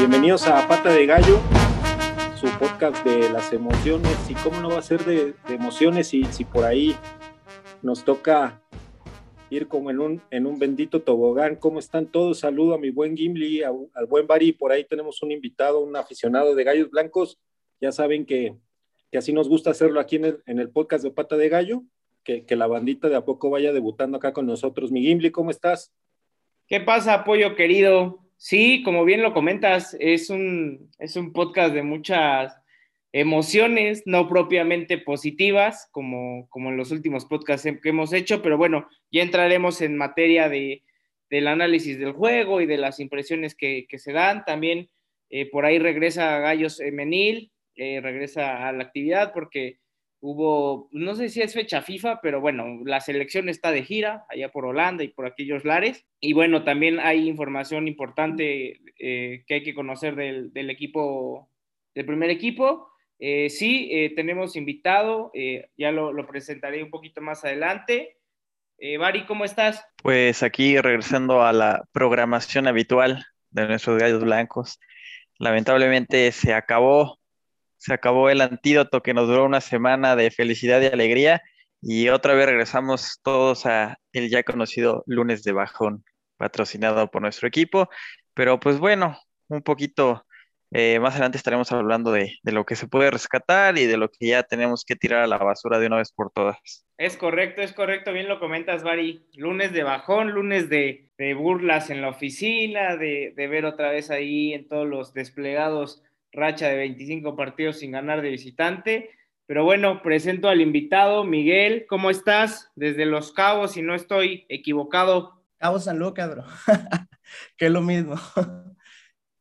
Bienvenidos a Pata de Gallo, su podcast de las emociones. ¿Y cómo no va a ser de, emociones si, si por ahí nos toca ir como en un, en un bendito tobogán? ¿Cómo están todos? Saludo a mi buen Gimli, al buen Bari. Por ahí tenemos un invitado, un aficionado de gallos blancos. Ya saben que, que así nos gusta hacerlo aquí en el, en el podcast de Pata de Gallo. Que, que, la bandita de a poco vaya debutando acá con nosotros. Mi Gimli, ¿cómo estás? ¿Qué pasa, apoyo querido? Sí, como bien lo comentas, es un, es un podcast de muchas emociones, no propiamente positivas, como, como en los últimos podcasts que hemos hecho, pero bueno, ya entraremos en materia de, del análisis del juego y de las impresiones que, que se dan. También eh, por ahí regresa Gallos Menil, eh, regresa a la actividad porque hubo, no sé si es fecha FIFA, pero bueno, la selección está de gira allá por Holanda y por aquellos lares. Y bueno, también hay información importante eh, que hay que conocer del, del, equipo, del primer equipo. Eh, sí, eh, tenemos invitado, ya lo, lo, presentaré un poquito más adelante. Bari, ¿cómo estás? Pues aquí regresando a la programación habitual de nuestros gallos blancos. Lamentablemente se acabó se acabó el antídoto que nos duró una semana de felicidad y alegría y otra vez regresamos todos a el ya conocido lunes de bajón, patrocinado por nuestro equipo. Pero pues bueno, un poquito eh, más adelante estaremos hablando de, de, lo que se puede rescatar y de lo que ya tenemos que tirar a la basura de una vez por todas. Es correcto, es correcto, bien lo comentas, Bari. Lunes de bajón, lunes de, de burlas en la oficina, de, de ver otra vez ahí en todos los desplegados racha de 25 partidos sin ganar de visitante. Pero bueno, presento al invitado, Miguel, ¿cómo estás? Desde Los Cabos, si no estoy equivocado. Cabo San Lucas, bro. que es lo mismo.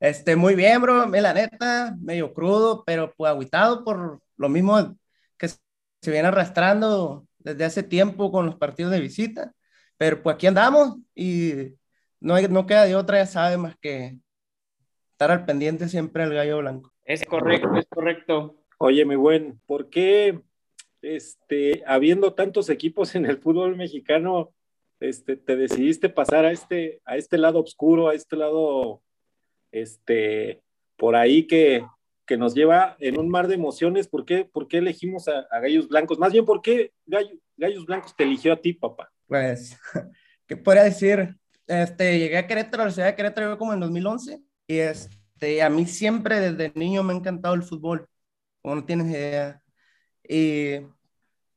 Este, muy bien, bro. La neta, medio crudo, pero pues aguitado por lo mismo que se viene arrastrando desde hace tiempo con los partidos de visita. Pero pues aquí andamos y no, hay, no queda de otra, ya sabe, más que estar al pendiente siempre al gallo blanco. Es correcto, es correcto. Oye, mi buen, ¿por qué, este, habiendo tantos equipos en el fútbol mexicano, este, te decidiste pasar a este, a este lado oscuro, a este lado, este, por ahí que, que nos lleva en un mar de emociones? ¿Por qué, por qué elegimos a, a, Gallos Blancos? Más bien, ¿por qué Gallo, Gallos Blancos te eligió a ti, papá? Pues, ¿qué podría decir? Este, llegué a Querétaro, a la ciudad de Querétaro como en 2011 y este, a mí siempre desde niño me ha encantado el fútbol, como no tienes idea. Y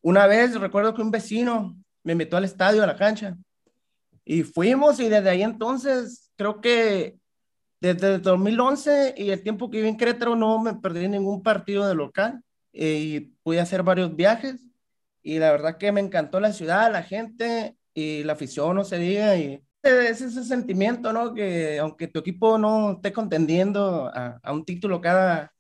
una vez recuerdo que un vecino me invitó al estadio, a la cancha, y fuimos y desde ahí entonces creo que desde el 2011 y el tiempo que viví en Querétaro no me perdí ningún partido de local y pude hacer varios viajes y la verdad que me encantó la ciudad, la gente y la afición, no se diga, y es ese sentimiento, ¿no? Que aunque tu equipo no esté contendiendo a, un título cada,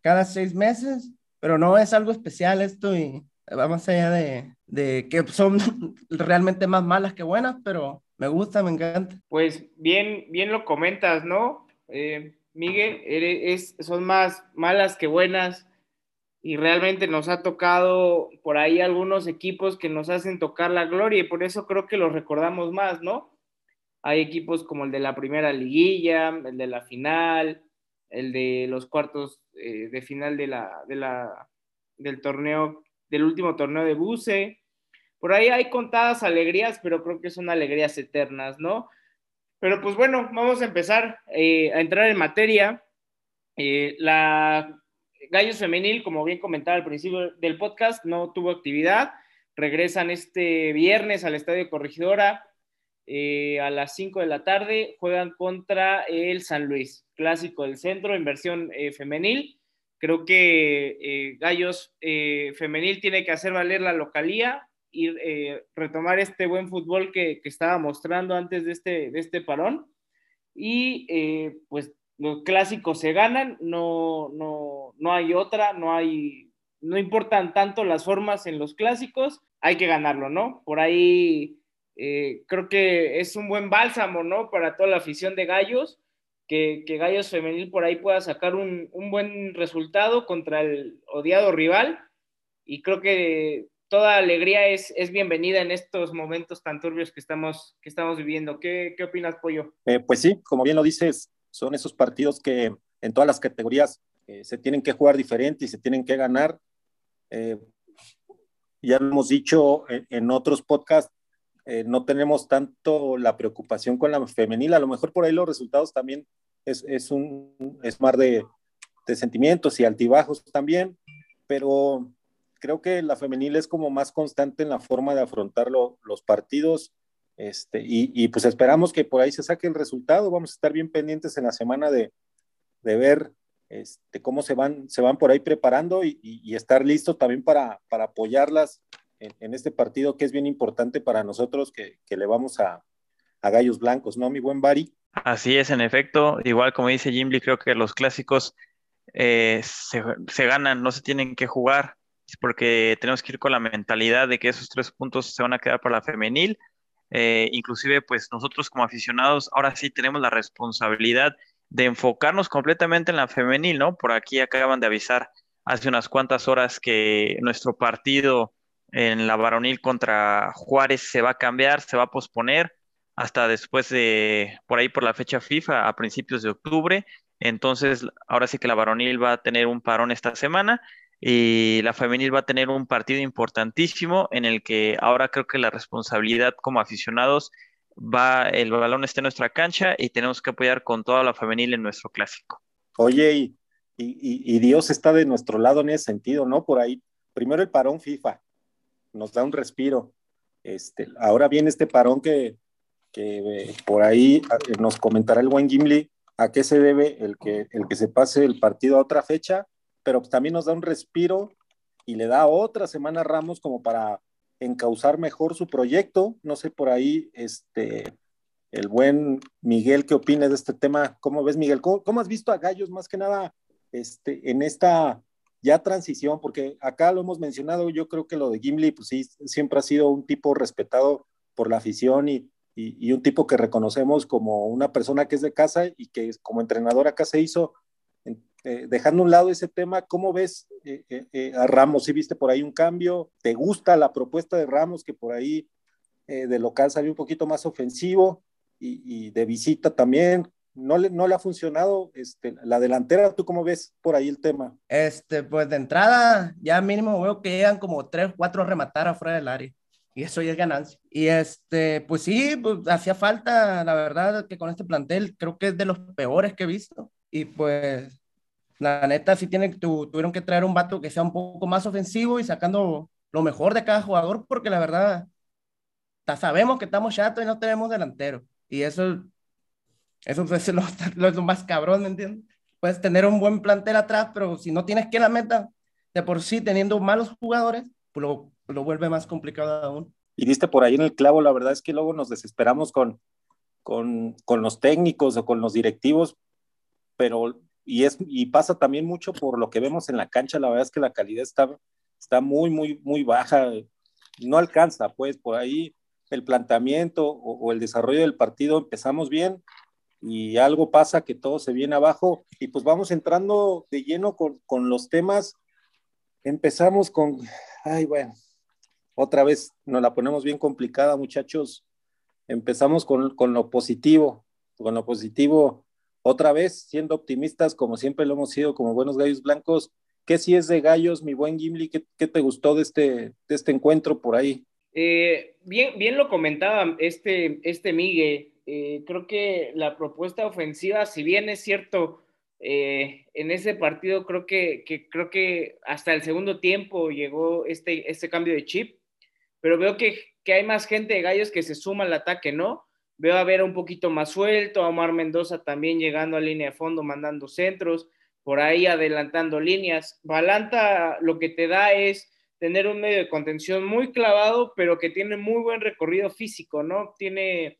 cada seis meses, pero no es algo especial esto y va más allá de, de que son realmente más malas que buenas, pero me gusta, me encanta. Pues bien, bien lo comentas, ¿no? Eh, Miguel, eres, es, son más malas que buenas y realmente nos ha tocado por ahí algunos equipos que nos hacen tocar la gloria y por eso creo que los recordamos más, ¿no? Hay equipos como el de la primera liguilla, el de la final, el de los cuartos eh, de final de la, de la, del torneo, del último torneo de Buse. Por ahí hay contadas alegrías, pero creo que son alegrías eternas, ¿no? Pero pues bueno, vamos a empezar eh, a entrar en materia. Eh, la Gallos Femenil, como bien comentaba al principio del podcast, no tuvo actividad. Regresan este viernes al Estadio Corregidora eh, a las 5 de la tarde juegan contra el San Luis, clásico del centro en versión eh, femenil. Creo que eh, Gallos femenil tiene que hacer valer la localía y retomar este buen fútbol que, que, estaba mostrando antes de este, de este parón. Y pues los clásicos se ganan, no, no, no hay otra, no hay, no importan tanto las formas en los clásicos, hay que ganarlo, ¿no? Por ahí eh, creo que es un buen bálsamo, ¿no? Para toda la afición de Gallos, que, que Gallos Femenil por ahí pueda sacar un, un, buen resultado contra el odiado rival. Y creo que toda alegría es, es bienvenida en estos momentos tan turbios que estamos, que estamos viviendo. ¿Qué, qué opinas, Pollo? Eh, pues sí, como bien lo dices, son esos partidos que en todas las categorías eh, se tienen que jugar diferente y se tienen que ganar. Eh, ya lo hemos dicho en, otros podcasts, eh, no tenemos tanto la preocupación con la femenil, a lo mejor por ahí los resultados también es, es un es mar de, de, sentimientos y altibajos también, pero creo que la femenil es como más constante en la forma de afrontar los partidos. Este, y, y, pues esperamos que por ahí se saque el resultado. Vamos a estar bien pendientes en la semana de, de ver este, cómo se van, se van por ahí preparando y, y, estar listos también para, para apoyarlas en, este partido que es bien importante para nosotros que, que le vamos a, a, Gallos Blancos, ¿no, mi buen Bari? Así es, en efecto, igual como dice Jimmy, creo que los clásicos eh, se, se, ganan, no se tienen que jugar, porque tenemos que ir con la mentalidad de que esos tres puntos se van a quedar para la femenil. Eh, inclusive, pues nosotros como aficionados ahora sí tenemos la responsabilidad de enfocarnos completamente en la femenil, ¿no? Por aquí acaban de avisar hace unas cuantas horas que nuestro partido en la varonil contra Juárez se va a cambiar, se va a posponer hasta después de, por ahí por la fecha FIFA, a principios de octubre. Entonces, ahora sí que la varonil va a tener un parón esta semana y la femenil va a tener un partido importantísimo en el que ahora creo que la responsabilidad como aficionados va, el balón está en nuestra cancha y tenemos que apoyar con toda la femenil en nuestro clásico. Oye, y, y, Dios está de nuestro lado en ese sentido, ¿no? Por ahí, primero el parón FIFA, nos da un respiro. Este, ahora viene este parón que, que eh, por ahí eh, nos comentará el buen Gimli a qué se debe el que, el que se pase el partido a otra fecha, pero también nos da un respiro y le da otra semana a Ramos como para encauzar mejor su proyecto. No sé por ahí, este, el buen Miguel, ¿qué opinas de este tema? ¿Cómo ves, Miguel? ¿Cómo, has visto a Gallos más que nada este, en esta ya transición? Porque acá lo hemos mencionado, yo creo que lo de Gimli, pues sí, siempre ha sido un tipo respetado por la afición y, y, y un tipo que reconocemos como una persona que es de casa y que como entrenador acá se hizo eh, dejando a un lado ese tema, ¿cómo ves eh, eh, a Ramos? ¿Sí viste por ahí un cambio? ¿Te gusta la propuesta de Ramos que por ahí de local salió un poquito más ofensivo y, de visita también? ¿No le, ¿No le ha funcionado este, la delantera? ¿Tú cómo ves por ahí el tema? Este, pues de entrada, ya mínimo veo que llegan como tres, cuatro rematar afuera del área y eso ya es ganancia. Y este, pues sí, pues, hacía falta, la verdad, que con este plantel creo que es de los peores que he visto. Y pues la neta, sí tienen, tuvieron que traer un vato que sea un poco más ofensivo y sacando lo mejor de cada jugador, porque la verdad, sabemos que estamos chatos y no tenemos delantero. Y eso, eso es lo, lo, más cabrón, ¿me entiendes? Puedes tener un buen plantel atrás, pero si no tienes que la meta, de por sí teniendo malos jugadores, pues lo, lo vuelve más complicado aún. Y diste por ahí en el clavo, la verdad es que luego nos desesperamos con, con, con los técnicos o con los directivos, pero y, es, y pasa también mucho por lo que vemos en la cancha, la verdad es que la calidad está, está muy, muy, muy baja, no alcanza, pues por ahí el planteamiento o, el desarrollo del partido empezamos bien y algo pasa que todo se viene abajo y pues vamos entrando de lleno con, con los temas. Empezamos con, ay bueno, otra vez nos la ponemos bien complicada muchachos. Empezamos con, con lo positivo, con lo positivo otra vez, siendo optimistas, como siempre lo hemos sido, como buenos gallos blancos, ¿qué si es de gallos, mi buen Gimli? ¿Qué, qué te gustó de este, de este encuentro por ahí? Eh, bien, bien lo comentaba este, este Miguel. Eh, creo que la propuesta ofensiva, si bien es cierto, eh, en ese partido creo que, que, creo que hasta el segundo tiempo llegó este, este cambio de chip, pero veo que, que hay más gente de gallos que se suma al ataque, ¿no? Veo a ver un poquito más suelto, a Omar Mendoza también llegando a línea de fondo, mandando centros, por ahí adelantando líneas. Balanta lo que te da es tener un medio de contención muy clavado, pero que tiene muy buen recorrido físico, ¿no? Tiene,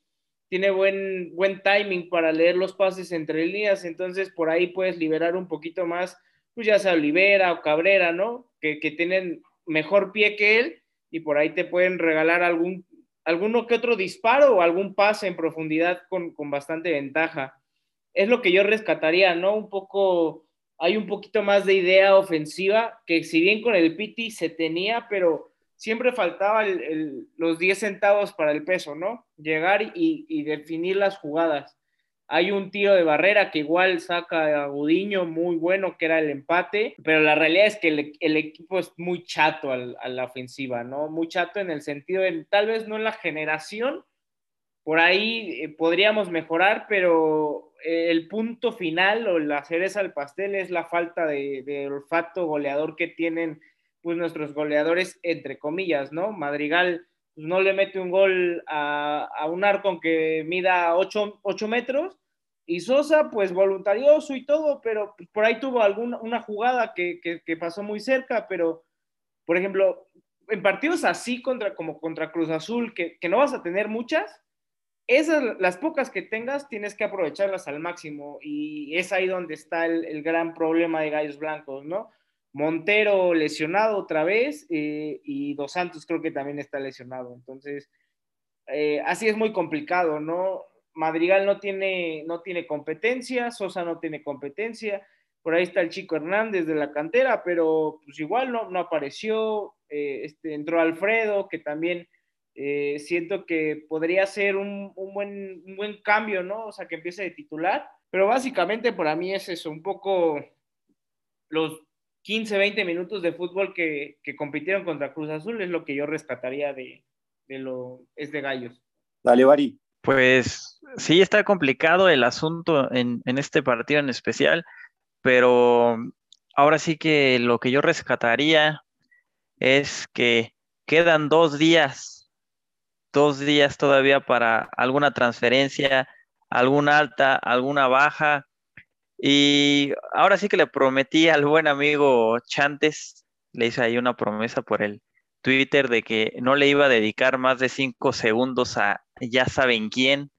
tiene buen, buen timing para leer los pases entre líneas, entonces por ahí puedes liberar un poquito más, pues ya sea Olivera o Cabrera, ¿no? Que, que tienen mejor pie que él y por ahí te pueden regalar algún alguno que otro disparo o algún pase en profundidad con, con, bastante ventaja. Es lo que yo rescataría, ¿no? Un poco, hay un poquito más de idea ofensiva, que si bien con el Piti se tenía, pero siempre faltaba los 10 centavos para el peso, ¿no? Llegar y, definir las jugadas. Hay un tiro de barrera que igual saca a Gudiño, muy bueno, que era el empate, pero la realidad es que el, equipo es muy chato a la ofensiva, ¿no? Muy chato en el sentido de, tal vez no en la generación, por ahí eh, podríamos mejorar, pero eh, el punto final o la cereza del pastel es la falta de, olfato goleador que tienen pues nuestros goleadores, entre comillas, ¿no? Madrigal pues, no le mete un gol a, un arco que mida 8, metros y Sosa pues voluntarioso y todo, pero por ahí tuvo alguna una jugada que, pasó muy cerca, pero por ejemplo, en partidos así contra, como contra Cruz Azul, que, que no vas a tener muchas, esas, las pocas que tengas, tienes que aprovecharlas al máximo y es ahí donde está el, gran problema de Gallos Blancos, ¿no? Montero lesionado otra vez eh, y Dos Santos creo que también está lesionado. Entonces, eh, así es muy complicado, ¿no? Madrigal no tiene, no tiene competencia, Sosa no tiene competencia, por ahí está el chico Hernández de la cantera, pero pues igual no, no apareció, eh, este, entró Alfredo, que también siento que podría ser un, buen, buen cambio, ¿no? O sea, que empiece de titular. Pero básicamente para mí es eso, un poco los 15, 20 minutos de fútbol que, compitieron contra Cruz Azul es lo que yo rescataría de, lo es de Gallos. Dale, Bari. Pues sí, está complicado el asunto en, en este partido en especial, pero ahora sí que lo que yo rescataría es que quedan dos días dos días todavía para alguna transferencia, alguna alta, alguna baja. Y ahora sí que le prometí al buen amigo Chantes, le hice ahí una promesa por el Twitter de que no le iba a dedicar más de cinco segundos a ya saben quién.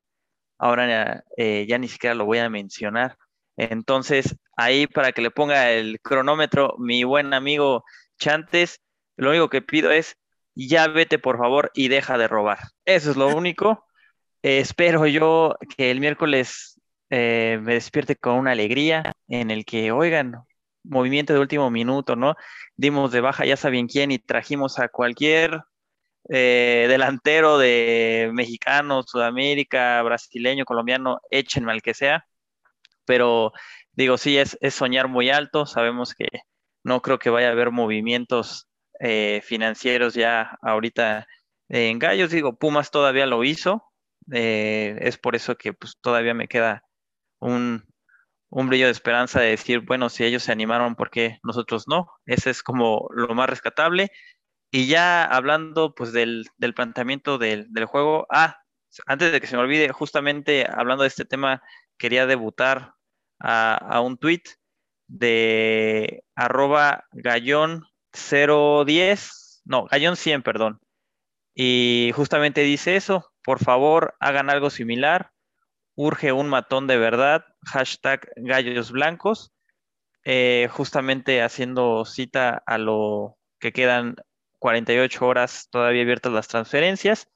Ahora eh, ya ni siquiera lo voy a mencionar. Entonces, ahí para que le ponga el cronómetro, mi buen amigo Chantes, lo único que pido es ya vete por favor y deja de robar. Eso es lo único. Eh, espero yo que el miércoles eh, me despierte con una alegría en el que, oigan, movimiento de último minuto, ¿no? Dimos de baja ya saben quién y trajimos a cualquier eh, delantero de mexicano, Sudamérica, brasileño, colombiano, échenme al que sea. Pero digo, sí, es, es soñar muy alto. Sabemos que no creo que vaya a haber movimientos eh, financieros ya ahorita en Gallos. Digo, Pumas todavía lo hizo. Es por eso que pues, todavía me queda un, brillo de esperanza de decir, bueno, si ellos se animaron, ¿por qué nosotros no? Ese es como lo más rescatable. Y ya hablando pues del, planteamiento del, juego, ah, antes de que se me olvide, justamente hablando de este tema, quería debutar a, a un tweet de arroba gallón 010, no, Gallón 100, perdón. Y justamente dice eso, por favor hagan algo similar, urge un matón de verdad, hashtag gallos blancos, eh, justamente haciendo cita a lo que quedan 48 horas todavía abiertas las transferencias.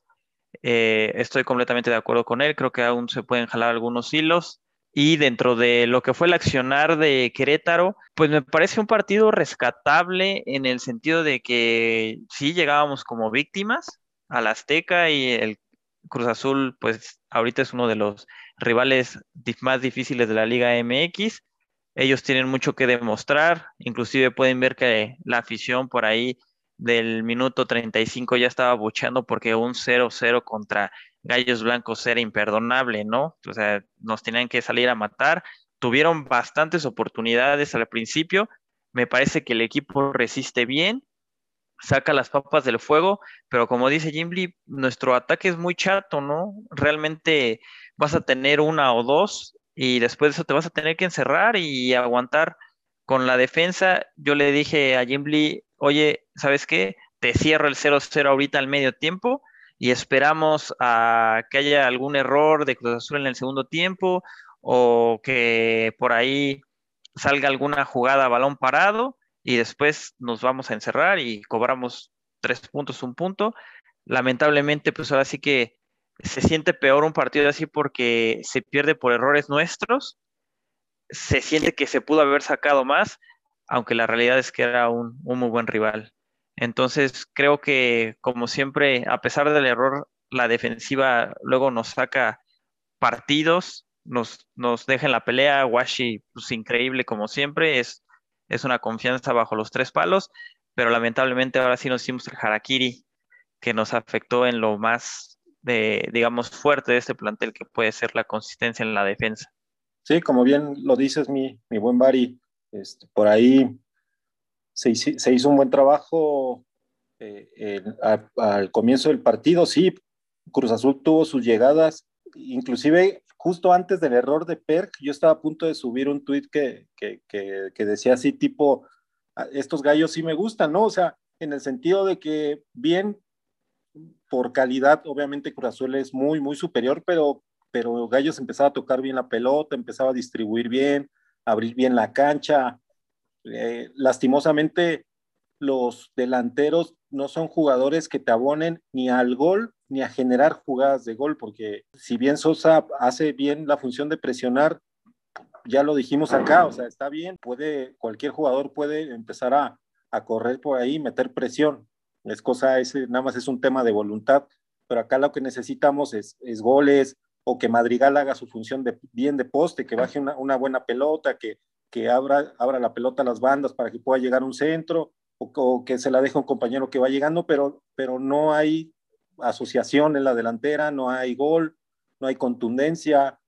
Eh, estoy completamente de acuerdo con él, creo que aún se pueden jalar algunos hilos. Y dentro de lo que fue el accionar de Querétaro, pues me parece un partido rescatable en el sentido de que sí llegábamos como víctimas al Azteca y el Cruz Azul, pues ahorita es uno de los rivales más difíciles de la Liga MX. Ellos tienen mucho que demostrar, inclusive pueden ver que la afición por ahí del minuto 35 ya estaba bucheando porque un 0-0 contra Gallos Blancos era imperdonable, ¿no? O sea, nos tenían que salir a matar. Tuvieron bastantes oportunidades al principio. Me parece que el equipo resiste bien, saca las papas del fuego, pero como dice Jimmy, nuestro ataque es muy chato, ¿no? Realmente vas a tener una o dos y después de eso te vas a tener que encerrar y aguantar con la defensa. Yo le dije a Jimmy, oye, ¿sabes qué? Te cierro el 0-0 ahorita al medio tiempo y esperamos a que haya algún error de Cruz Azul en el segundo tiempo o que por ahí salga alguna jugada a balón parado y después nos vamos a encerrar y cobramos tres puntos, un punto. Lamentablemente, pues ahora sí que se siente peor un partido así porque se pierde por errores nuestros, se siente que se pudo haber sacado más, aunque la realidad es que era un, muy buen rival. Entonces, creo que, como siempre, a pesar del error, la defensiva luego nos saca partidos. nos, nos dejen la pelea. Washi, pues increíble como siempre, es, es una confianza bajo los tres palos, pero lamentablemente ahora sí nos hicimos el harakiri que nos afectó en lo más, de, digamos, fuerte de este plantel, que puede ser la consistencia en la defensa. Sí, como bien lo dices, mi, mi buen Bari, este, por ahí se, se, hizo un buen trabajo eh, al comienzo del partido, sí, Cruz Azul tuvo sus llegadas, inclusive justo antes del error de Perk, yo estaba a punto de subir un tweet que, que, que, decía así tipo, ah, estos gallos sí me gustan, ¿no? O sea, en el sentido de que bien, por calidad, obviamente Cruz es muy, muy superior, pero, pero Gallos empezaba a tocar bien la pelota, empezaba a distribuir bien, abrir bien la cancha. Eh, lastimosamente, los delanteros no son jugadores que te abonen ni al gol ni a generar jugadas de gol, porque si bien Sosa hace bien la función de presionar, ya lo dijimos acá, o sea, está bien, puede, cualquier jugador puede empezar a, a correr por ahí, meter presión. Es cosa, es, nada más es un tema de voluntad, pero acá lo que necesitamos es, es goles o que Madrigal haga su función de, bien de poste, que baje una, una buena pelota, que, que abra, abra la pelota a las bandas para que pueda llegar un centro, o, que se la deje un compañero que va llegando, pero, pero no hay asociación en la delantera, no hay gol, no hay contundencia,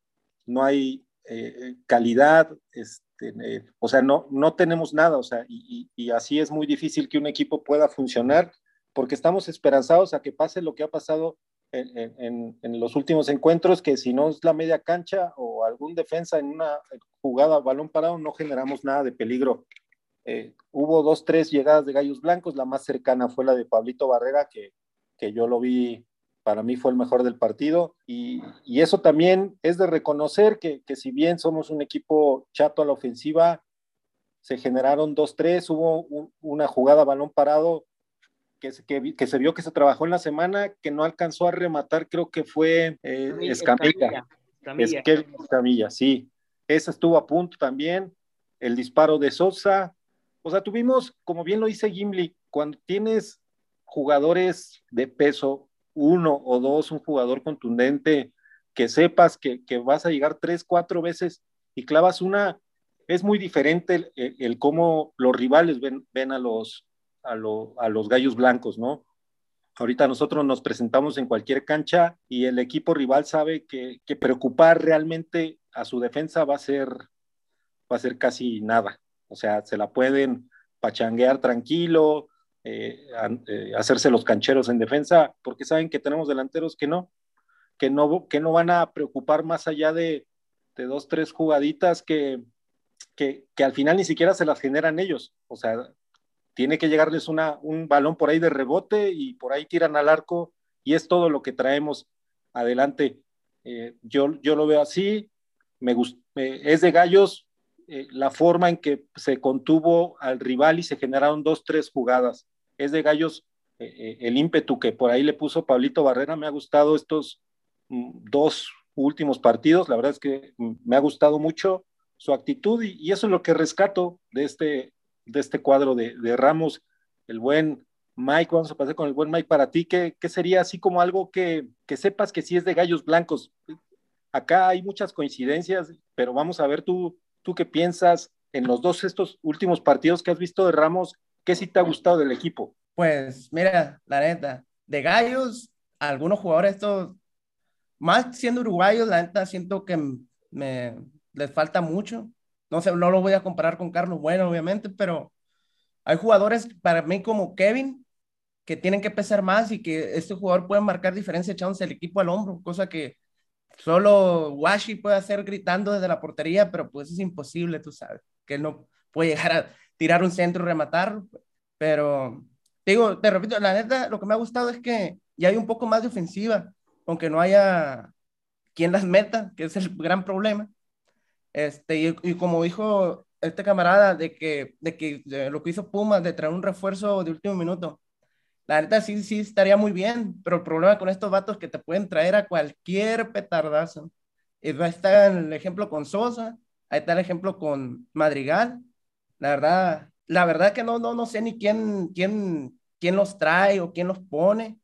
no hay eh, calidad, este, eh, o sea, no, no tenemos nada, o sea, y, y, así es muy difícil que un equipo pueda funcionar porque estamos esperanzados a que pase lo que ha pasado en, en, los últimos encuentros, que si no es la media cancha o algún defensa en una jugada balón parado, no generamos nada de peligro. Eh, hubo dos, tres llegadas de gallos blancos, la más cercana fue la de Pablito Barrera, que, que yo lo vi, para mí fue el mejor del partido, y, y eso también es de reconocer que, que, si bien somos un equipo chato a la ofensiva, se generaron dos, tres, hubo un, una jugada balón parado que, que, que, se vio que se trabajó en la semana, que no alcanzó a rematar, creo que fue eh, Escamilla. Escamilla. Escamilla, sí. Esa estuvo a punto también. El disparo de Sosa, o sea, tuvimos, como bien lo dice Gimli, cuando tienes jugadores de peso, uno o dos, un jugador contundente, que sepas que, que vas a llegar tres, cuatro veces y clavas una, es muy diferente el, el, cómo los rivales ven, ven a, los, a, lo, a los gallos blancos, ¿no? Ahorita nosotros nos presentamos en cualquier cancha y el equipo rival sabe que, que, preocupar realmente a su defensa va a ser, va a ser casi nada. O sea, se la pueden pachanguear tranquilo, eh, eh, hacerse los cancheros en defensa, porque saben que tenemos delanteros que no, que no, que no van a preocupar más allá de, de dos, tres jugaditas que, que, que, al final ni siquiera se las generan ellos. O sea, tiene que llegarles un balón por ahí de rebote y por ahí tiran al arco y es todo lo que traemos adelante. Eh, yo, yo lo veo así, me es de gallos, eh, la forma en que se contuvo al rival y se generaron dos, tres jugadas. Es de Gallos eh, el ímpetu que por ahí le puso Pablito Barrera. Me ha gustado estos mm, dos últimos partidos. La verdad es que mm, me ha gustado mucho su actitud y eso es lo que rescato de este, de este cuadro de, de, Ramos. El buen Mike, vamos a pasar con el buen Mike para ti. ¿Qué, qué sería así como algo que, que sepas que sí es de Gallos Blancos? Acá hay muchas coincidencias, pero vamos a ver tú ¿Tú qué piensas en los dos estos últimos partidos que has visto de Ramos? ¿Qué sí te ha gustado del equipo? Pues mira, la neta, de Gallos, algunos jugadores estos, más siendo uruguayos, la neta siento que me les falta mucho. No sé, no lo voy a comparar con Carlos Bueno, obviamente, pero hay jugadores para mí como Kevin que tienen que pesar más y que este jugador puede marcar diferencia echándose el equipo al hombro, cosa que Solo Washi puede hacer gritando desde la portería, pero pues es imposible, tú sabes, que él no puede llegar a tirar un centro y rematar. Pero, digo, te repito, la neta, lo que me ha gustado es que ya hay un poco más de ofensiva, aunque no haya quien las meta, que es el gran problema. Este, y, y como dijo este camarada, de que, de que lo que hizo Puma, de traer un refuerzo de último minuto, la neta sí, sí estaría muy bien, pero el problema con estos vatos es que te pueden traer a cualquier petardazo. Y ahí está el ejemplo con Sosa, ahí está el ejemplo con Madrigal. La verdad, la verdad que no, no, no sé ni quién, quién, quién los trae o quién los pone,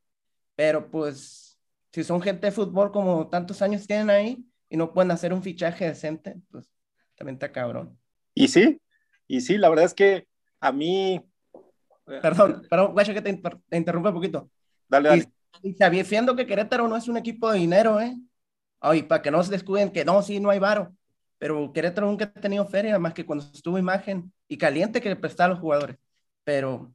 pero pues si son gente de fútbol como tantos años tienen ahí, y no pueden hacer un fichaje decente, pues también está cabrón. Y sí, y sí, la verdad es que a mí... Eh, perdón, perdón, guacho que te, te interrumpe un poquito. Dale, dale. Y, sabiendo que Querétaro no es un equipo de dinero, ¿eh? Ay, para que no se descubren que no, sí, no hay varo. Pero Querétaro nunca ha tenido feria, más que cuando estuvo imagen y caliente que le prestaba a los jugadores. Pero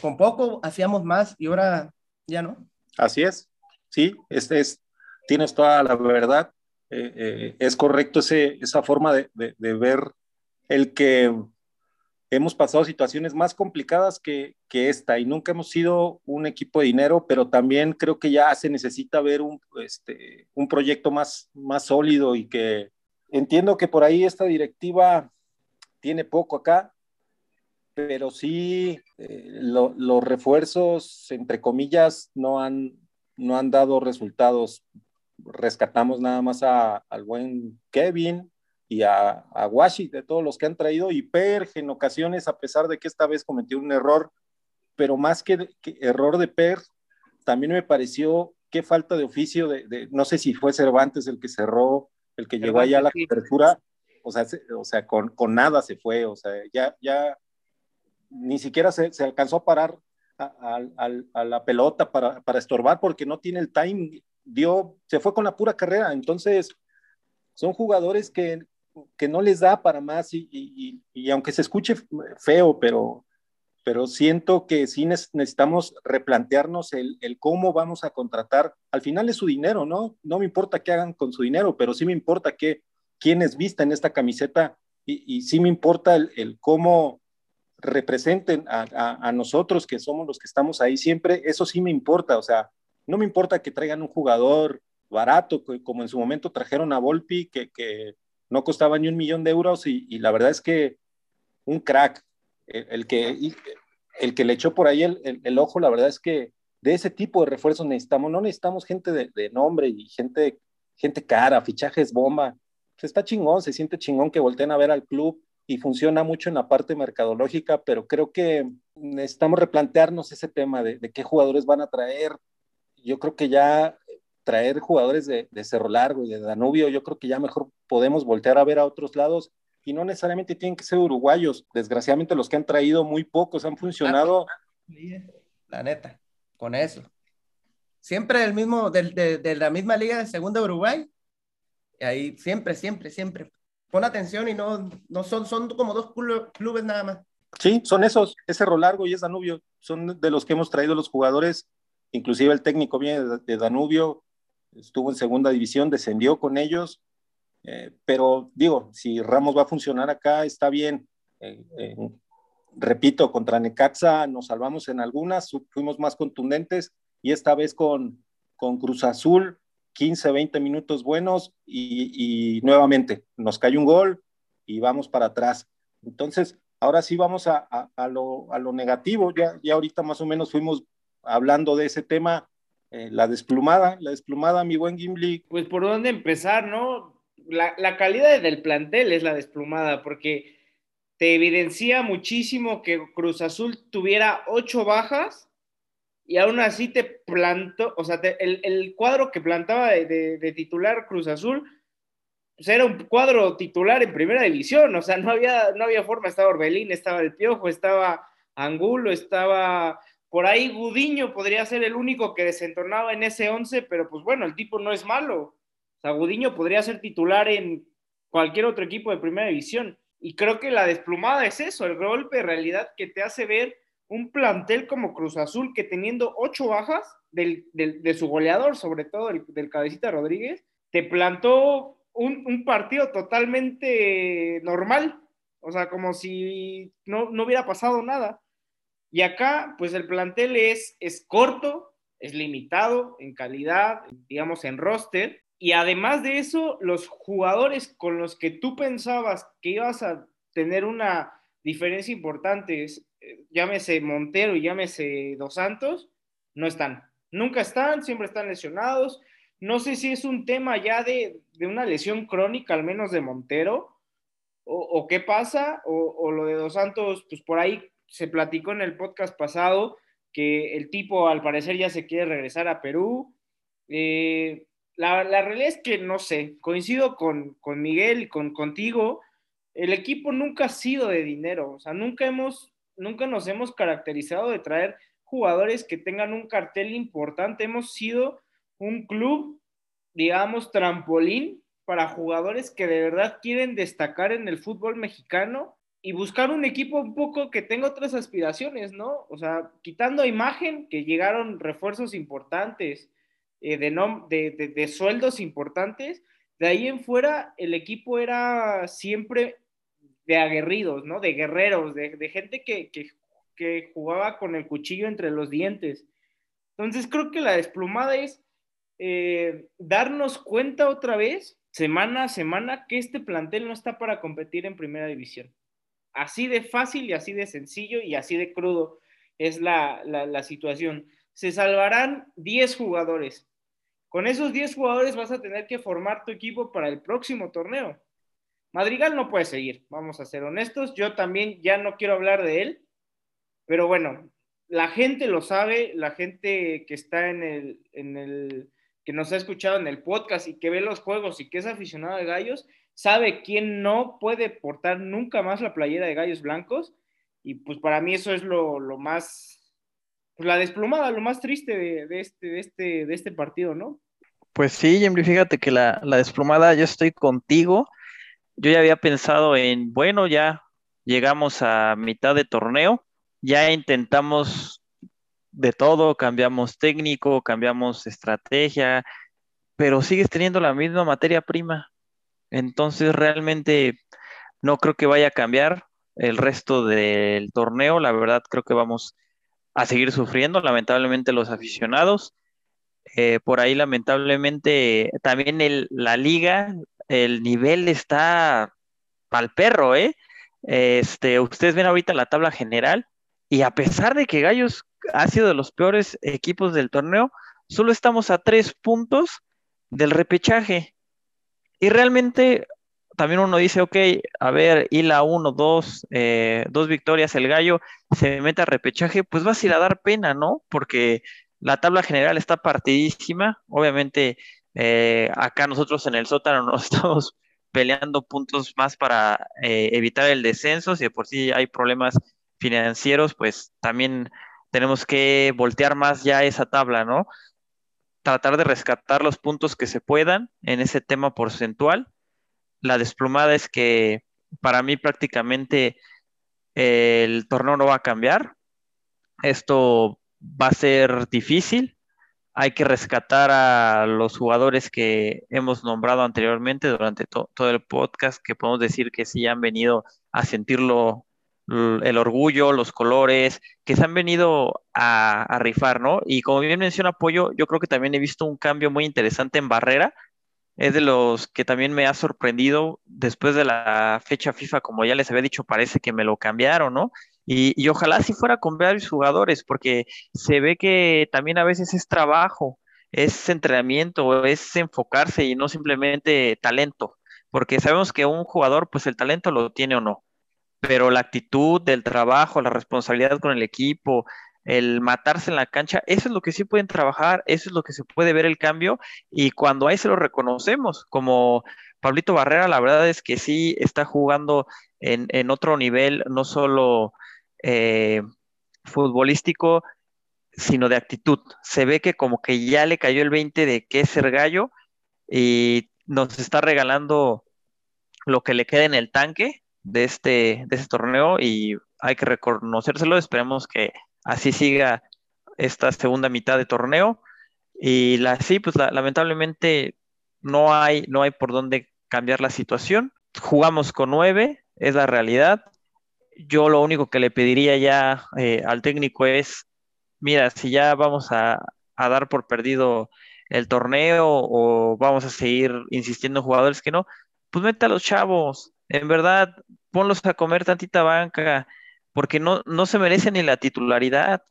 con poco hacíamos más y ahora ya no. Así es, sí, este es, tienes toda la verdad. Eh, eh, es correcto ese, esa forma de, ver el que hemos pasado situaciones más complicadas que, esta y nunca hemos sido un equipo de dinero, pero también creo que ya se necesita ver un, este, proyecto más, más sólido y que entiendo que por ahí esta directiva tiene poco acá, pero sí eh, los refuerzos, entre comillas, no han, no han dado resultados. Rescatamos nada más al buen Kevin y a, a Washi, de todos los que han traído, y Perg en ocasiones, a pesar de que esta vez cometió un error, pero más que, error de Perg, también me pareció qué falta de oficio, de, no sé si fue Cervantes el que cerró, el que llegó allá a la cobertura, o sea, o sea con, con, nada se fue, o sea, ya, ya ni siquiera se, alcanzó a parar a, la pelota para, estorbar porque no tiene el time, dio, se fue con la pura carrera, entonces son jugadores que, no les da para más y, aunque se escuche feo, pero, pero siento que sí necesitamos replantearnos el, el, cómo vamos a contratar. Al final es su dinero, ¿no? No me importa qué hagan con su dinero, pero sí me importa que quienes vistan esta camiseta y, sí me importa el, el cómo representen a, nosotros que somos los que estamos ahí siempre, eso sí me importa, o sea, no me importa que traigan un jugador barato, como en su momento trajeron a Volpi, que, no costaba ni un millón de euros y, la verdad es que un crack, el, que, el que le echó por ahí el, ojo, la verdad es que de ese tipo de refuerzos necesitamos, no necesitamos gente de, nombre y gente, gente cara, fichajes bomba, está chingón, se siente chingón que volteen a ver al club y funciona mucho en la parte mercadológica, pero creo que necesitamos replantearnos ese tema de, qué jugadores van a traer. Yo creo que ya traer jugadores de, Cerro Largo y de Danubio, yo creo que ya mejor podemos voltear a ver a otros lados y no necesariamente tienen que ser uruguayos. Desgraciadamente los que han traído muy pocos han funcionado. La neta, con eso. Siempre el mismo, de, de la misma liga de segunda Uruguay. Y ahí siempre, siempre, siempre pon atención y no, no son, son como dos clubes nada más. Sí, son esos, ese Cerro Largo y es Danubio, son de los que hemos traído los jugadores, inclusive el técnico viene de, Danubio, estuvo en segunda división, descendió con ellos, eh, pero digo, si Ramos va a funcionar acá, está bien. Eh, eh, repito, contra Necaxa nos salvamos en algunas, fuimos más contundentes y esta vez con, con Cruz Azul 15, 20 minutos buenos y, nuevamente nos cae un gol y vamos para atrás. Entonces, ahora sí vamos a, lo, negativo. Ya, ya ahorita más o menos fuimos hablando de ese tema, eh, la desplumada, la desplumada, mi buen Gimli. Pues por dónde empezar, ¿no? La, la calidad del plantel es la desplumada, porque te evidencia muchísimo que Cruz Azul tuviera ocho bajas y aún así te plantó, o sea, el, cuadro que plantaba de, titular Cruz Azul, pues era un cuadro titular en primera división, o sea, no había, no había forma, estaba Orbelín, estaba El Piojo, estaba Angulo, estaba por ahí Gudiño, podría ser el único que desentonaba en ese once, pero pues bueno, el tipo no es malo, o sea, Gudiño podría ser titular en cualquier otro equipo de primera división, y creo que la desplumada es eso, el golpe de realidad que te hace ver un plantel como Cruz Azul que teniendo ocho bajas de su goleador, sobre todo del cabecita Rodríguez, te plantó un, partido totalmente normal, o sea, como si no, hubiera pasado nada. Y acá, pues el plantel es, es corto, es limitado en calidad, digamos, en roster. Y además de eso, los jugadores con los que tú pensabas que ibas a tener una diferencia importante llámese Montero y llámese Dos Santos, no están. Nunca están, siempre están lesionados. No sé si es un tema ya de, una lesión crónica, al menos de Montero, o, qué pasa, o, lo de Dos Santos, pues por ahí se platicó en el podcast pasado que el tipo al parecer ya se quiere regresar a Perú. Eh, la, realidad es que no sé, coincido con, con Miguel y con, contigo, el equipo nunca ha sido de dinero, o sea, nunca hemos, nunca nos hemos caracterizado de traer jugadores que tengan un cartel importante, hemos sido un club, digamos, trampolín para jugadores que de verdad quieren destacar en el fútbol mexicano y buscar un equipo un poco que tenga otras aspiraciones, ¿no? O sea, quitando imagen, que llegaron refuerzos importantes, eh, de, de, sueldos importantes, de ahí en fuera el equipo era siempre de aguerridos, ¿no? De guerreros, de, gente que, que, jugaba con el cuchillo entre los dientes. Entonces creo que la desplumada es eh, darnos cuenta otra vez, semana a semana, que este plantel no está para competir en primera división. Así de fácil y así de sencillo y así de crudo es la, la situación. Se salvarán 10 jugadores, con esos 10 jugadores vas a tener que formar tu equipo para el próximo torneo. Madrigal no puede seguir, vamos a ser honestos. Yo también ya no quiero hablar de él, pero bueno, la gente lo sabe, la gente que está en el, en el, que nos ha escuchado en el podcast y que ve los juegos y que es aficionado de gallos, sabe quién no puede portar nunca más la playera de gallos blancos. Y pues para mí eso es lo, lo más pues, la desplumada, lo más triste de, este, de, este, de este partido, ¿no? Pues sí, Jimmy, fíjate que la, la desplumada, yo estoy contigo. Yo ya había pensado en, bueno, ya llegamos a mitad de torneo, ya intentamos de todo, cambiamos técnico, cambiamos estrategia, pero sigues teniendo la misma materia prima. Entonces realmente no creo que vaya a cambiar el resto del torneo. La verdad creo que vamos a seguir sufriendo, lamentablemente los aficionados. Eh, por ahí lamentablemente también la liga, el nivel está al perro, ¿eh? Este, ustedes ven ahorita la tabla general y a pesar de que Gallos ha sido de los peores equipos del torneo, solo estamos a tres puntos del repechaje. Y realmente también uno dice, ok, a ver, la 1, 2, eh, dos victorias, el gallo se mete a repechaje, pues vas a ir a dar pena, ¿no? Porque la tabla general está partidísima. Obviamente, eh, acá nosotros en el sótano nos estamos peleando puntos más para eh, evitar el descenso. Si de por sí hay problemas financieros, pues también tenemos que voltear más ya esa tabla, ¿no? Tratar de rescatar los puntos que se puedan en ese tema porcentual la desplumada es que para mí prácticamente el torneo no va a cambiar. Esto va a ser difícil. Hay que rescatar a los jugadores que hemos nombrado anteriormente durante todo el podcast, que podemos decir que sí han venido a sentirlo el orgullo, los colores, que se han venido a, rifar, ¿no? Y como bien menciona Pollo, yo creo que también he visto un cambio muy interesante en Barrera, es de los que también me ha sorprendido después de la fecha FIFA, como ya les había dicho, parece que me lo cambiaron, ¿no? Y, ojalá si fuera con varios jugadores, porque se ve que también a veces es trabajo, es entrenamiento, es enfocarse y no simplemente talento, porque sabemos que un jugador, pues el talento lo tiene o no, pero la actitud del trabajo, la responsabilidad con el equipo, el matarse en la cancha, eso es lo que sí pueden trabajar, eso es lo que se puede ver el cambio y cuando ahí se lo reconocemos, como Pablito Barrera, la verdad es que sí está jugando en, otro nivel, no solo eh, futbolístico, sino de actitud. Se ve que como que ya le cayó el 20 de qué es ser gallo y nos está regalando lo que le queda en el tanque de este, de este torneo y hay que reconocérselo. Esperemos que así siga esta segunda mitad de torneo. Y la, sí, pues lamentablemente no hay, no hay por dónde cambiar la situación. Jugamos con nueve, es la realidad. Yo lo único que le pediría ya eh, al técnico es, mira, si ya vamos a, a, dar por perdido el torneo o vamos a seguir insistiendo en jugadores que no, pues mete a los chavos, en verdad, ponlos a comer tantita banca, porque no, no se merece ni la titularidad.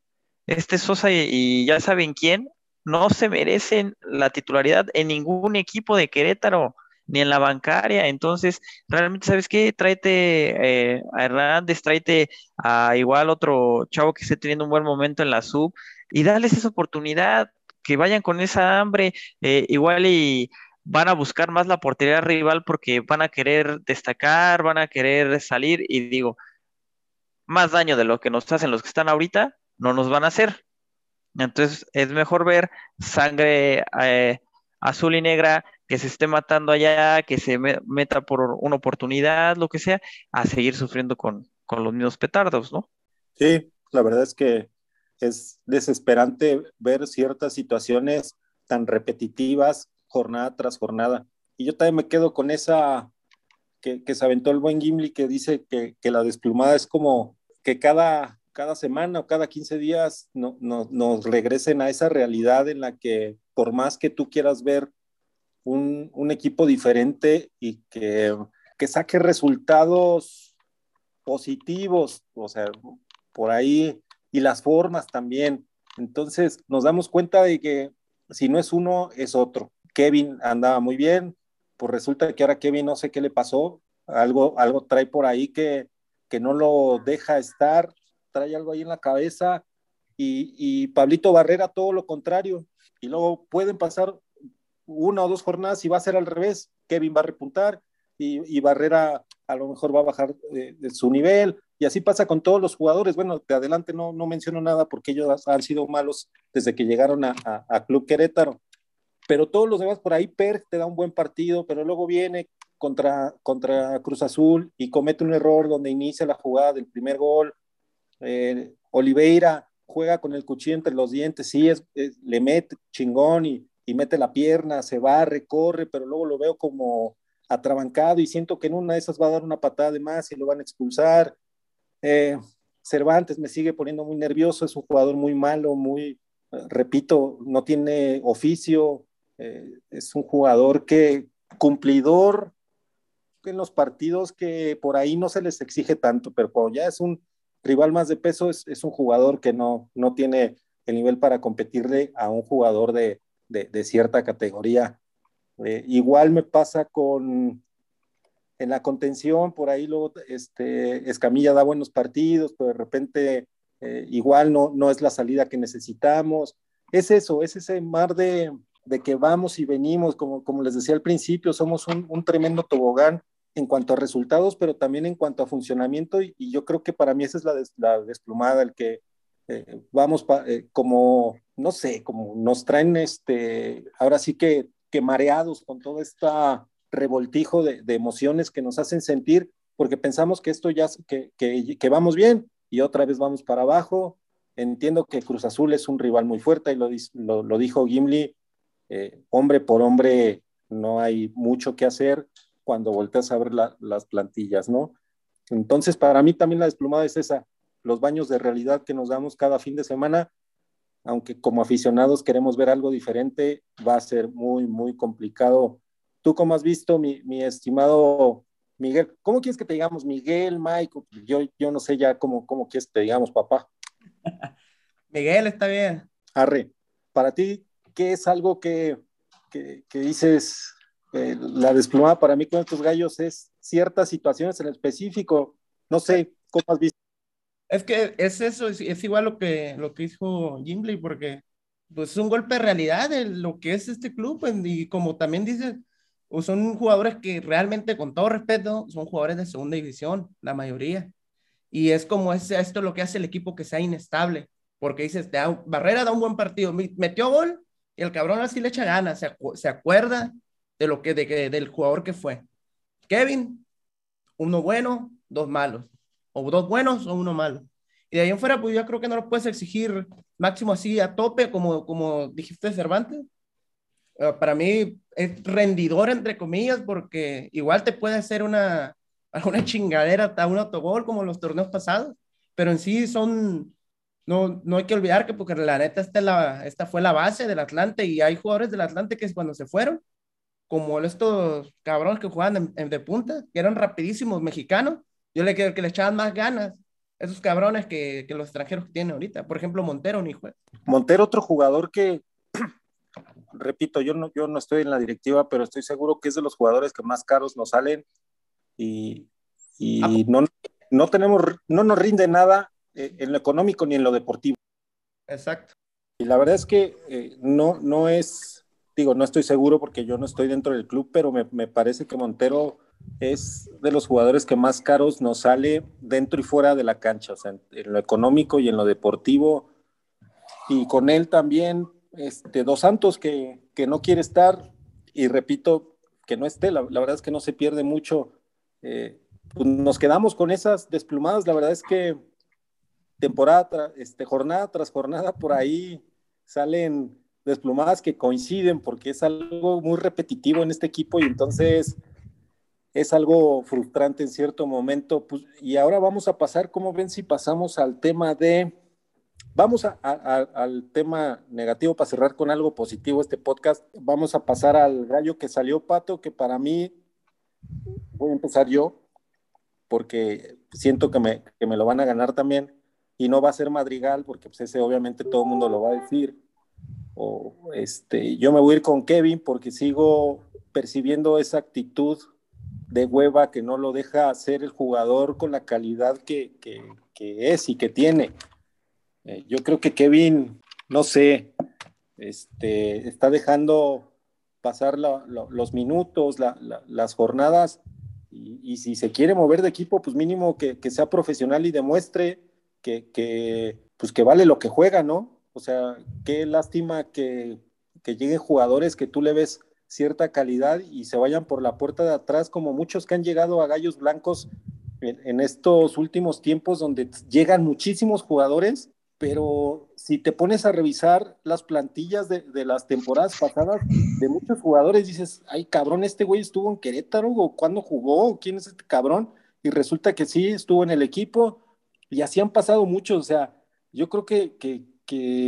Este Sosa y, ya saben quién, no se merecen la titularidad en ningún equipo de Querétaro, ni en la bancaria. Entonces, realmente, ¿sabes qué? Tráete eh, a Hernández, tráete a igual otro chavo que esté teniendo un buen momento en la sub y darles esa oportunidad que vayan con esa hambre, eh, igual y van a buscar más la portería rival porque van a querer destacar, van a querer salir y digo, más daño de lo que nos hacen los que están ahorita, no nos van a hacer. Entonces es mejor ver sangre eh, azul y negra que se esté matando allá, que se meta por una oportunidad, lo que sea, a seguir sufriendo con, con los mismos petardos, ¿no? Sí, la verdad es que es desesperante ver ciertas situaciones tan repetitivas jornada tras jornada. Y yo también me quedo con esa que, que se aventó el buen Gimli que dice que, que, la desplumada es como que cada, cada semana o cada 15 días no, no, nos regresen a esa realidad en la que por más que tú quieras ver un, un equipo diferente y que, que saque resultados positivos, o sea, por ahí, y las formas también. Entonces nos damos cuenta de que si no es uno, es otro. Kevin andaba muy bien, pues resulta que ahora Kevin no sé qué le pasó, algo, algo trae por ahí que, que no lo deja estar, trae algo ahí en la cabeza, y, y Pablito Barrera todo lo contrario, y luego pueden pasar una o dos jornadas y va a ser al revés. Kevin va a repuntar y, Barrera a lo mejor va a bajar de, su nivel. Y así pasa con todos los jugadores. Bueno, de adelante no, no menciono nada porque ellos han sido malos desde que llegaron a, Club Querétaro. Pero todos los demás por ahí, Per te da un buen partido, pero luego viene contra, contra Cruz Azul y comete un error donde inicia la jugada del primer gol. Eh, Oliveira juega con el cuchillo entre los dientes, sí, es, le mete chingón y, y mete la pierna, se va, recorre, pero luego lo veo como atrabancado y siento que en una de esas va a dar una patada de más y lo van a expulsar. Eh, Cervantes me sigue poniendo muy nervioso, es un jugador muy malo, muy, eh, repito, no tiene oficio, eh, es un jugador que cumplidor en los partidos que por ahí no se les exige tanto, pero cuando ya es un rival más de peso, es, es un jugador que no, no tiene el nivel para competirle a un jugador de, de, cierta categoría. Eh, igual me pasa con en la contención, por ahí luego este, Escamilla da buenos partidos, pero de repente eh, igual no, no es la salida que necesitamos. Es eso, es ese mar de, de que vamos y venimos, como, como les decía al principio, somos un, un, tremendo tobogán en cuanto a resultados, pero también en cuanto a funcionamiento, y, y yo creo que para mí esa es la, la desplumada, el que eh, vamos eh, como, no sé, como nos traen, este, ahora sí que, que mareados con todo este revoltijo de, de, emociones que nos hacen sentir, porque pensamos que esto ya, que, que, que, vamos bien y otra vez vamos para abajo. Entiendo que Cruz Azul es un rival muy fuerte y lo, lo, lo dijo Gimli, eh, hombre por hombre no hay mucho que hacer cuando volteas a ver la, las plantillas, ¿no? Entonces, para mí también la desplumada es esa, los baños de realidad que nos damos cada fin de semana, aunque como aficionados queremos ver algo diferente, va a ser muy, muy complicado. ¿Tú cómo has visto, mi, mi estimado Miguel? ¿Cómo quieres que te digamos Miguel, Mike? Yo, yo no sé ya cómo, cómo quieres que te digamos papá. Miguel, está bien. Arre, para ti, ¿qué es algo que, que, dices, eh, la desplumada para mí con estos gallos es ciertas situaciones en específico? No sé, ¿cómo has visto? Es que es eso, es, igual lo que, lo que dijo Gimli, porque pues es un golpe de realidad de lo que es este club, pues, y como también dice, pues, son jugadores que realmente, con todo respeto, son jugadores de segunda división, la mayoría. Y es como es, esto lo que hace el equipo que sea inestable, porque dices, Barrera da un buen partido, metió gol el cabrón así le echa ganas, se, acuerda de lo que, de, del jugador que fue. Kevin, uno bueno, dos malos o dos buenos o uno malo. Y de ahí en fuera, pues yo creo que no lo puedes exigir máximo así a tope, como, como dijiste Cervantes. Uh, para mí es rendidor, entre comillas, porque igual te puede hacer una, una chingadera hasta un autogol como los torneos pasados, pero en sí son, no, no hay que olvidar que porque la neta esta, la, esta fue la base del Atlante y hay jugadores del Atlante que cuando se fueron, como estos cabrones que jugaban de punta, que eran rapidísimos mexicanos, yo le quiero que le echaban más ganas esos cabrones que, que, los extranjeros que tienen ahorita. Por ejemplo, Montero ni juega. Montero, otro jugador que, repito, yo no, yo no estoy en la directiva, pero estoy seguro que es de los jugadores que más caros nos salen y, y ah. no, no tenemos, no nos rinde nada en lo económico ni en lo deportivo. Exacto. Y la verdad es que eh, no, no es, digo, no estoy seguro porque yo no estoy dentro del club, pero me, me, parece que Montero es de los jugadores que más caros nos sale dentro y fuera de la cancha, o sea, en, en lo económico y en lo deportivo. Y con él también, este, Dos Santos, que, que no quiere estar, y repito, que no esté, la, la verdad es que no se pierde mucho. Eh, pues nos quedamos con esas desplumadas, la verdad es que temporada, este, jornada tras jornada, por ahí salen desplumadas que coinciden porque es algo muy repetitivo en este equipo y entonces es algo frustrante en cierto momento. Pues, y ahora vamos a pasar, como ven, si pasamos al tema de, vamos a, a, al tema negativo para cerrar con algo positivo este podcast. Vamos a pasar al gallo que salió Pato, que para mí, voy a empezar yo, porque siento que me, que me lo van a ganar también y no va a ser Madrigal, porque pues ese obviamente todo el mundo lo va a decir. O este, yo me voy a ir con Kevin porque sigo percibiendo esa actitud de hueva que no lo deja ser el jugador con la calidad que, que, es y que tiene. Eh, yo creo que Kevin, no sé, este, está dejando pasar los minutos, la, las jornadas, y, si se quiere mover de equipo, pues mínimo que sea profesional y demuestre que, pues que vale lo que juega, ¿no? O sea, qué lástima que, que lleguen jugadores que tú le ves cierta calidad y se vayan por la puerta de atrás, como muchos que han llegado a Gallos Blancos en, en estos últimos tiempos, donde llegan muchísimos jugadores pero si te pones a revisar las plantillas de, de, las temporadas pasadas de muchos jugadores, dices, ay cabrón, este güey estuvo en Querétaro, o cuándo jugó, quién es este cabrón, y resulta que sí, estuvo en el equipo, y así han pasado muchos, o sea, yo creo que, que,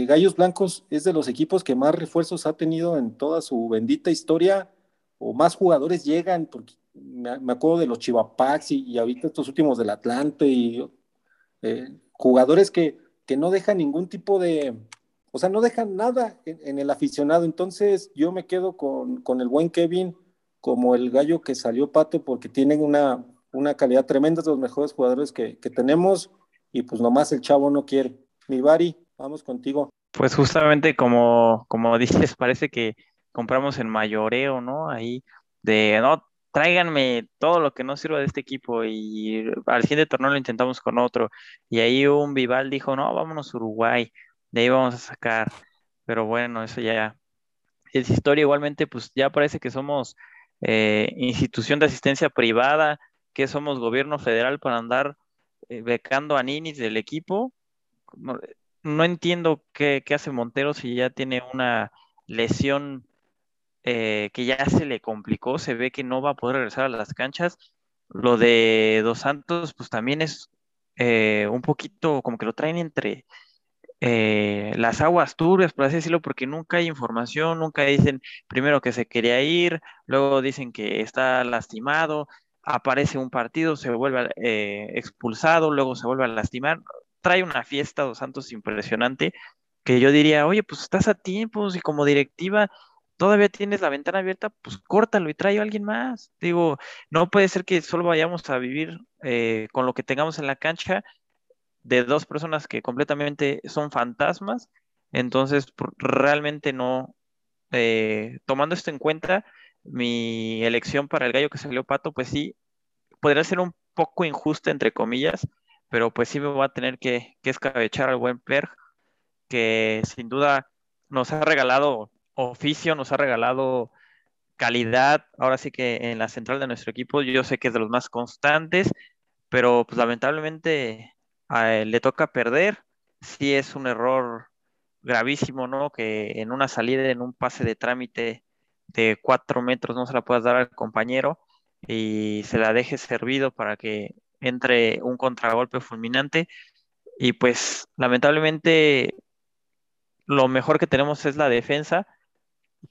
Gallos Blancos es de los equipos que más refuerzos ha tenido en toda su bendita historia, o más jugadores llegan, porque me, acuerdo de los Chivapax y, y, ahorita estos últimos del Atlante, y eh, jugadores que que no deja ningún tipo de, o sea, no dejan nada en, el aficionado. Entonces yo me quedo con, con, el buen Kevin como el gallo que salió pato porque tienen una, una calidad tremenda, los mejores jugadores que, que, tenemos y pues nomás el chavo no quiere. Mi Bari, vamos contigo. Pues justamente como, como dices, parece que compramos el mayoreo, ¿no? Ahí de, no, tráiganme todo lo que no sirva de este equipo y al siguiente torneo lo intentamos con otro y ahí un Vival dijo, no, vámonos a Uruguay, de ahí vamos a sacar, pero bueno, eso ya es historia, igualmente pues ya parece que somos eh, institución de asistencia privada, que somos gobierno federal para andar becando a ninis del equipo, no, no entiendo qué, qué hace Montero si ya tiene una lesión eh, que ya se le complicó, se ve que no va a poder regresar a las canchas. Lo de Dos Santos, pues también es eh, un poquito como que lo traen entre eh, las aguas turbias, por así decirlo, porque nunca hay información, nunca dicen primero que se quería ir, luego dicen que está lastimado, aparece un partido, se vuelve eh, expulsado, luego se vuelve a lastimar. Trae una fiesta Dos Santos impresionante que yo diría, oye, pues estás a tiempo, y como directiva todavía tienes la ventana abierta, pues córtalo y trae a alguien más. Digo, no puede ser que solo vayamos a vivir eh, con lo que tengamos en la cancha de dos personas que completamente son fantasmas. Entonces, realmente no, eh, tomando esto en cuenta, mi elección para el gallo que salió pato, pues sí, podría ser un poco injusta, entre comillas, pero pues sí me voy a tener que, que escabechar al buen Perg, que sin duda nos ha regalado oficio, nos ha regalado calidad, ahora sí que en la central de nuestro equipo, yo sé que es de los más constantes, pero pues lamentablemente a él le toca perder, sí es un error gravísimo, ¿no? Que en una salida, en un pase de trámite de cuatro metros no se la puedas dar al compañero y se la deje servido para que entre un contragolpe fulminante. Y pues lamentablemente lo mejor que tenemos es la defensa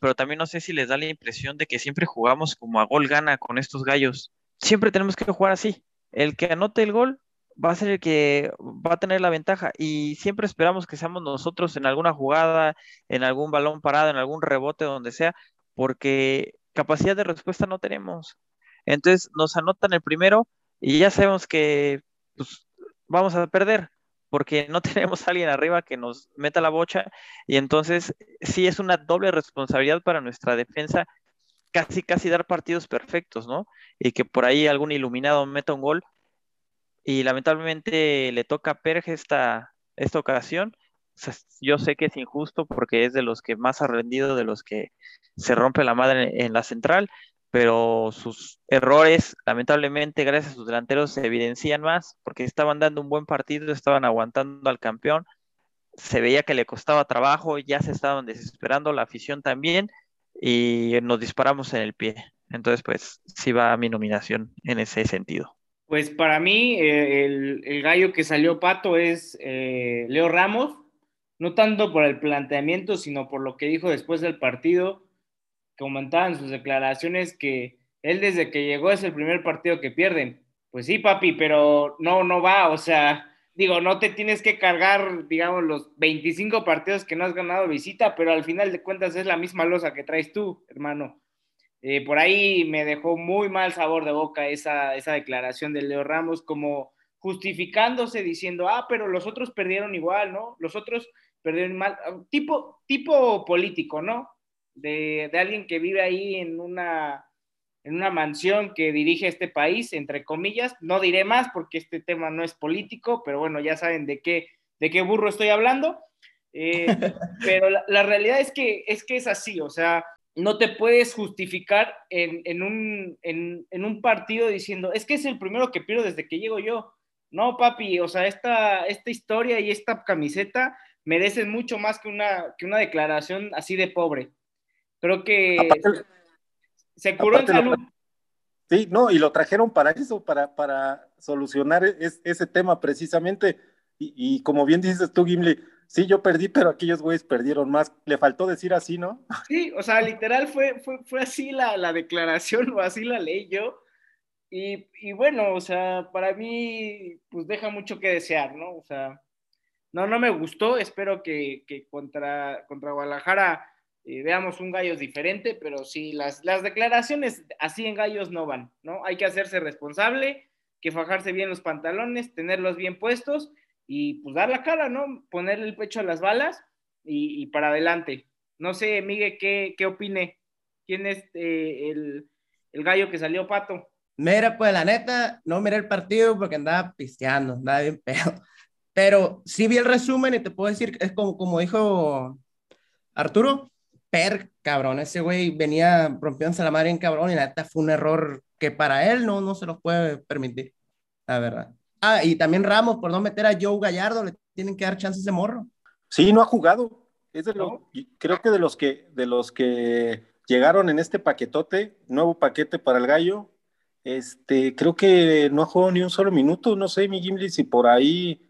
pero también no sé si les da la impresión de que siempre jugamos como a gol gana con estos gallos. Siempre tenemos que jugar así. El que anote el gol va a ser el que va a tener la ventaja y siempre esperamos que seamos nosotros en alguna jugada, en algún balón parado, en algún rebote, donde sea, porque capacidad de respuesta no tenemos. Entonces nos anotan el primero y ya sabemos que pues, vamos a perder. porque no tenemos a alguien arriba que nos meta la bocha y entonces sí es una doble responsabilidad para nuestra defensa casi casi dar partidos perfectos, ¿no? Y que por ahí algún iluminado meta un gol y lamentablemente le toca a Perge esta, esta ocasión. Yo sé que es injusto porque es de los que más ha rendido, de los que se rompe la madre en la central, pero sus errores, lamentablemente, gracias a sus delanteros, se evidencian más porque estaban dando un buen partido, estaban aguantando al campeón, se veía que le costaba trabajo, ya se estaban desesperando, la afición también, y nos disparamos en el pie. Entonces, pues sí va mi nominación en ese sentido. Pues para mí, eh, el, gallo que salió pato es eh, Leo Ramos, no tanto por el planteamiento, sino por lo que dijo después del partido comentaba en sus declaraciones que él desde que llegó es el primer partido que pierden. Pues sí, papi, pero no, no va, o sea, digo, no te tienes que cargar, digamos, los 25 partidos que no has ganado visita, pero al final de cuentas es la misma losa que traes tú, hermano. Eh, por ahí me dejó muy mal sabor de boca esa, esa declaración de Leo Ramos, como justificándose, diciendo, ah, pero los otros perdieron igual, ¿no? Los otros perdieron mal, tipo, tipo político, ¿no? de, alguien que vive ahí en una, en una mansión que dirige este país, entre comillas. No diré más porque este tema no es político, pero bueno, ya saben de qué, de qué burro estoy hablando. Eh, pero la, realidad es que, es que es así, o sea, no te puedes justificar en, un, en, un, partido diciendo, es que es el primero que pierdo desde que llego yo. No, papi, o sea, esta, esta historia y esta camiseta merecen mucho más que una, que una declaración así de pobre. Creo que se curó en salud. sí, no, y lo trajeron para eso, para, para solucionar ese tema precisamente. Y, como bien dices tú, Gimli, sí, yo perdí, pero aquellos güeyes perdieron más. Le faltó decir así, ¿no? Sí, o sea, literal fue, fue, fue así la, la declaración o así la leí yo. Y, y, bueno, o sea, para mí, pues deja mucho que desear, ¿no? O sea, no, no me gustó. Espero que, que contra, contra Guadalajara veamos un Gallos diferente, pero sí, las, las declaraciones así en Gallos no van, ¿no? Hay que hacerse responsable, que fajarse bien los pantalones, tenerlos bien puestos y pues dar la cara, ¿no? Ponerle el pecho a las balas y, para adelante. No sé, Miguel, ¿qué, qué opine? ¿Quién es eh, el, el gallo que salió pato? Mira, pues la neta, no miré el partido porque andaba pisteando, andaba bien pedo. Pero sí vi el resumen y te puedo decir, es como, como dijo Arturo, Per, cabrón, ese güey venía rompiéndose la madre en cabrón y la neta fue un error que para él no, no se los puede permitir, la verdad. Ah, y también Ramos, por no meter a Joe Gallardo, le tienen que dar chances de morro. Sí, no ha jugado. Es de lo, creo que de los que de los que llegaron en este paquetote, nuevo paquete para el gallo, este, creo que no ha jugado ni un solo minuto, no sé, mi Gimli, si por ahí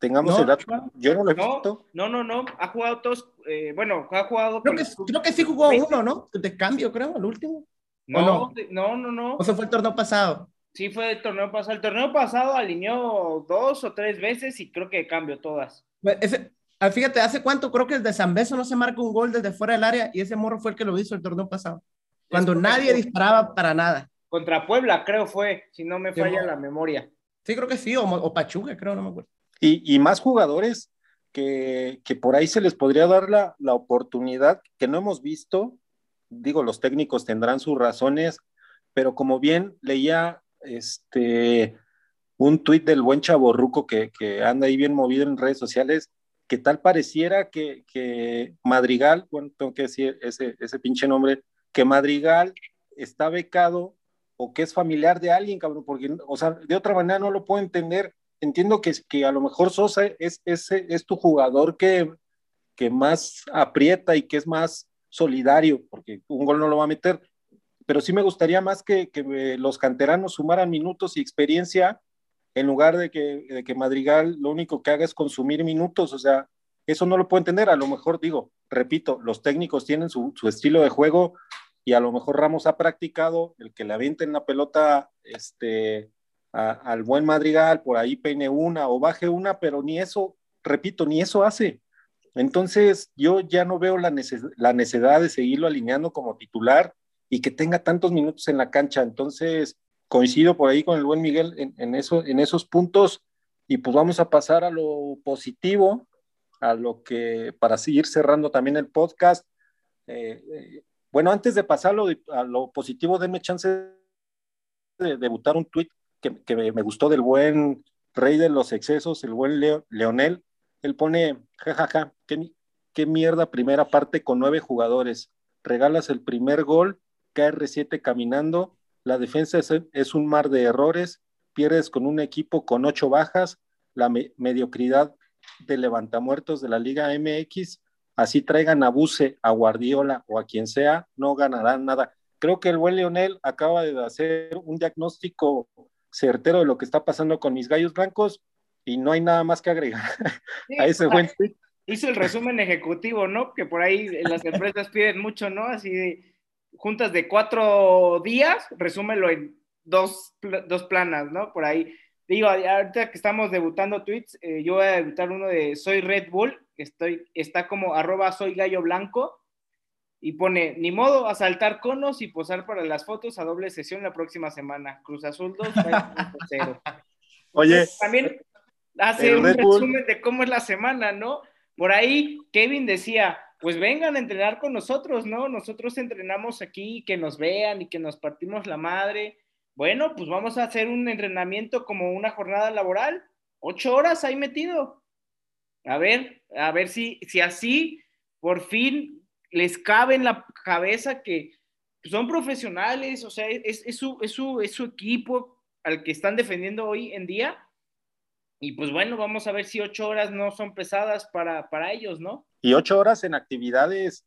tengamos el dato. Yo no lo he visto. No, no, no, ha jugado todos, eh, bueno, ha jugado. Creo que, creo que sí jugó uno, ¿no? De cambio, creo, el último. No, no, no, no, ¿O se fue el torneo pasado? Sí, fue el torneo pasado. El torneo pasado alineó dos o tres veces y creo que cambió todas. Pues, ese, fíjate, ¿hace cuánto creo que desde San Beso no se marca un gol desde fuera del área y ese morro fue el que lo hizo el torneo pasado? Cuando nadie disparaba para nada. Contra Puebla, creo fue, si no me falla la memoria. Sí, creo que sí, o, o Pachuca, creo, no me acuerdo. Y, más jugadores que, por ahí se les podría dar la, oportunidad que no hemos visto. Digo, los técnicos tendrán sus razones, pero como bien leía este un tuit del buen chaborruco que, que anda ahí bien movido en redes sociales, que tal pareciera que, Madrigal, bueno, tengo que decir ese, ese pinche nombre, que Madrigal está becado o que es familiar de alguien, cabrón, porque, o sea, de otra manera no lo puedo entender entiendo que, que a lo mejor Sosa es, es, es tu jugador que, que más aprieta y que es más solidario, porque un gol no lo va a meter, pero sí me gustaría más que, que los canteranos sumaran minutos y experiencia en lugar de que, de que Madrigal lo único que haga es consumir minutos, o sea, eso no lo puedo entender, a lo mejor digo, repito, los técnicos tienen su, su estilo de juego y a lo mejor Ramos ha practicado el que le avienten la pelota este, al buen Madrigal, por ahí peine una o baje una, pero ni eso, repito, ni eso hace. Entonces yo ya no veo la, necesidad de seguirlo alineando como titular y que tenga tantos minutos en la cancha. Entonces coincido por ahí con el buen Miguel en, eso, en esos puntos Y pues vamos a pasar a lo positivo, a lo que, para seguir cerrando también el podcast. Eh, eh, bueno, antes de pasar a lo positivo, denme chance de debutar un tweet que, me gustó del buen rey de los excesos, el buen Leonel. Él pone, jajaja, ja, ja, qué, qué mierda primera parte con nueve jugadores. Regalas el primer gol, KR7 caminando, la defensa es, un mar de errores, pierdes con un equipo con ocho bajas, la me mediocridad de levantamuertos de la Liga MX, así traigan a Buse, a Guardiola o a quien sea, no ganarán nada. Creo que el buen Leonel acaba de hacer un diagnóstico certero de lo que está pasando con mis gallos blancos y no hay nada más que agregar a ese buen tweet. Hizo el resumen ejecutivo, ¿no? Que por ahí las empresas piden mucho, ¿no? Así de juntas de cuatro días, resúmelo en dos, dos planas, ¿no? Por ahí. Digo, ahorita que estamos debutando tweets, eh, yo voy a debutar uno de Soy Red Bull, estoy, está como arroba soy gallo blanco, y pone, ni modo, asaltar conos y posar para las fotos a doble sesión la próxima semana. Cruz Azul 2, 0. Oye. también hace un resumen de cómo es la semana, ¿no? Por ahí Kevin decía, pues vengan a entrenar con nosotros, ¿no? Nosotros entrenamos aquí, que nos vean y que nos partimos la madre. Bueno, pues vamos a hacer un entrenamiento como una jornada laboral, ocho horas ahí metido. A ver, a ver si, si así por fin les cabe en la cabeza que son profesionales, o sea, es, su, es, su, es su equipo al que están defendiendo hoy en día. Y pues bueno, vamos a ver si ocho horas no son pesadas para, para ellos, ¿no? Y ocho horas en actividades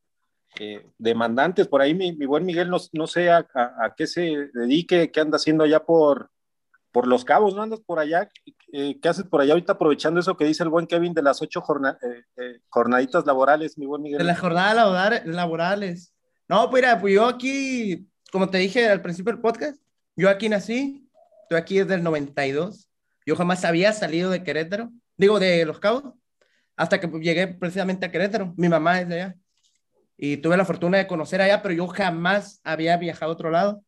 eh, demandantes. Por ahí mi, mi buen Miguel no, no sé a, a, qué se dedique, qué anda haciendo allá por, por Los Cabos, ¿no andas por allá? Eh, ¿Qué haces por allá ahorita aprovechando eso que dice el buen Kevin de las ocho jorna eh, eh, jornaditas laborales, mi buen Miguel? De las jornadas laborales. No, pues mira, pues yo aquí, como te dije al principio del podcast, yo aquí nací, estoy aquí desde el 92, yo jamás había salido de Querétaro, digo, de Los Cabos, hasta que llegué precisamente a Querétaro, mi mamá es de allá, y tuve la fortuna de conocer allá, pero yo jamás había viajado a otro lado.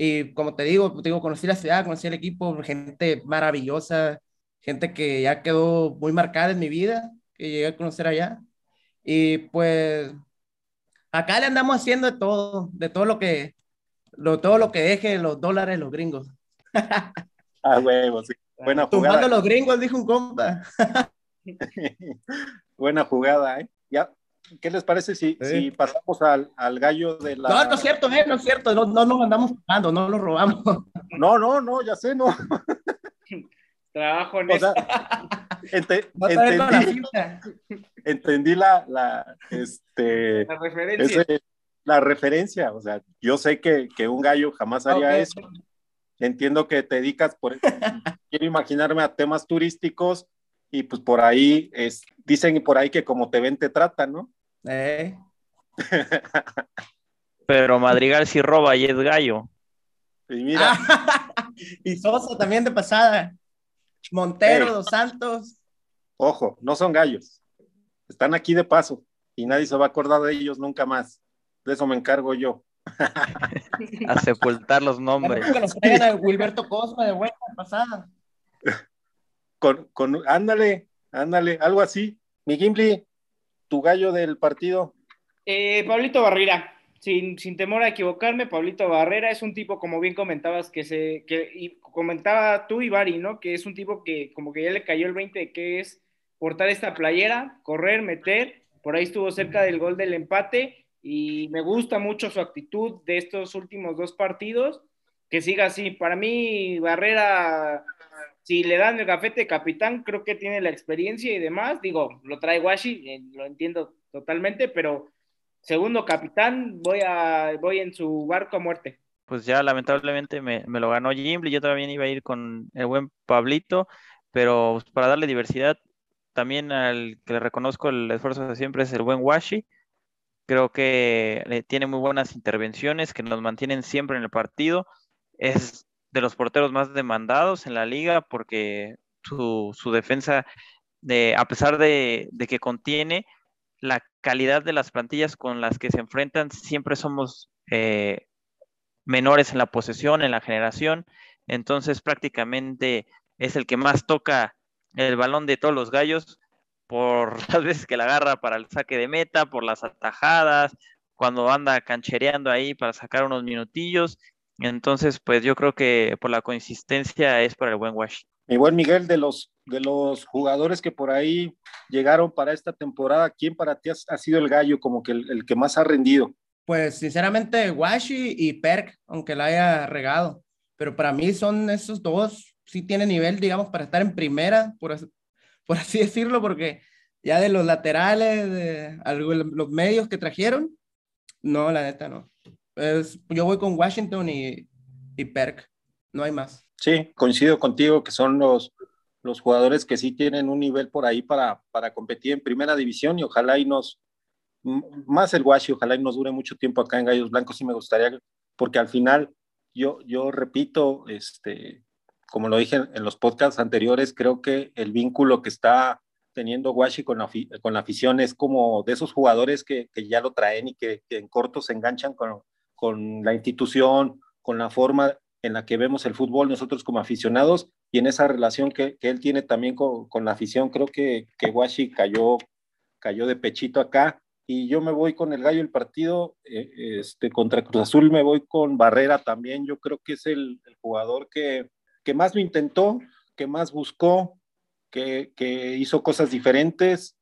Y como te digo, te digo, conocí la ciudad, conocí el equipo, gente maravillosa, gente que ya quedó muy marcada en mi vida, que llegué a conocer allá. Y pues acá le andamos haciendo de todo, de todo lo que, lo, todo lo que deje los dólares los gringos. Ah, huevo, sí. Buena jugada. Tumbando los gringos, dijo un compa. Buena jugada, ¿eh? Ya, ¿qué les parece si, si pasamos al, al, gallo de la... No, no es cierto, eh, no es cierto, no, no nos andamos pagando, no lo robamos. No, no, no, ya sé, no. Trabajo en o sea, ente, entendí, la, entendí la, la, este, la referencia. Ese, la referencia, o sea, yo sé que, que un gallo jamás haría okay. eso. Entiendo que te dedicas por quiero imaginarme a temas turísticos y pues por ahí es, dicen por ahí que como te ven te tratan, ¿no? Eh. Pero Madrigal sí roba y es gallo. Y mira. y Sosa también de pasada. Montero, hey. Dos Santos. Ojo, no son gallos. Están aquí de paso y nadie se va a acordar de ellos nunca más. De eso me encargo yo. a sepultar los nombres. Que nos traigan a Wilberto Cosma de vuelta pasada. Con, con, ándale, ándale, algo así. Mi Gimli, tu gallo del partido. Eh, Pablito Barrera, sin, sin, temor a equivocarme, Pablito Barrera es un tipo, como bien comentabas, que se, que y comentaba tú y Bari, ¿no? Que es un tipo que como que ya le cayó el 20 de que es portar esta playera, correr, meter, por ahí estuvo cerca del gol del empate y me gusta mucho su actitud de estos últimos dos partidos, que siga así. Para mí, Barrera, si le dan el gafete capitán, creo que tiene la experiencia y demás. Digo, lo trae Washi, eh, lo entiendo totalmente, pero segundo capitán, voy, a, voy en su barco a muerte. Pues ya lamentablemente me, me lo ganó Jimble, yo también iba a ir con el buen Pablito, pero para darle diversidad, también al que le reconozco el esfuerzo de siempre es el buen Washi. Creo que tiene muy buenas intervenciones que nos mantienen siempre en el partido. Es de los porteros más demandados en la liga porque su, su defensa, de, a pesar de, de, que contiene la calidad de las plantillas con las que se enfrentan, siempre somos eh, menores en la posesión, en la generación. Entonces prácticamente es el que más toca el balón de todos los gallos por las veces que la agarra para el saque de meta, por las atajadas, cuando anda canchereando ahí para sacar unos minutillos. Entonces, pues yo creo que por la consistencia es para el buen Wash. Mi buen Miguel, de los, de los jugadores que por ahí llegaron para esta temporada, ¿quién para ti ha, sido el gallo como que el, que más ha rendido? Pues sinceramente, Washi y Perk, aunque la haya regado. Pero para mí son esos dos, sí tienen nivel, digamos, para estar en primera, por, por así decirlo, porque ya de los laterales, de los medios que trajeron, no, la neta no. Pues yo voy con Washington y, y Perk, no hay más. Sí, coincido contigo que son los, los jugadores que sí tienen un nivel por ahí para, para competir en primera división y ojalá y nos, más el Washi, ojalá y nos dure mucho tiempo acá en Gallos Blancos, y me gustaría, porque al final, yo, yo repito, este, como lo dije en los podcasts anteriores, creo que el vínculo que está teniendo Washi con la, con la afición es como de esos jugadores que, que ya lo traen y que, en corto se enganchan con, con la institución, con la forma en la que vemos el fútbol nosotros como aficionados y en esa relación que, que él tiene también con, con, la afición, creo que, que Washi cayó, cayó de pechito acá. Y yo me voy con el gallo del partido, eh, este, contra Cruz Azul me voy con Barrera también, yo creo que es el, el jugador que, que más lo intentó, que más buscó, que, que hizo cosas diferentes.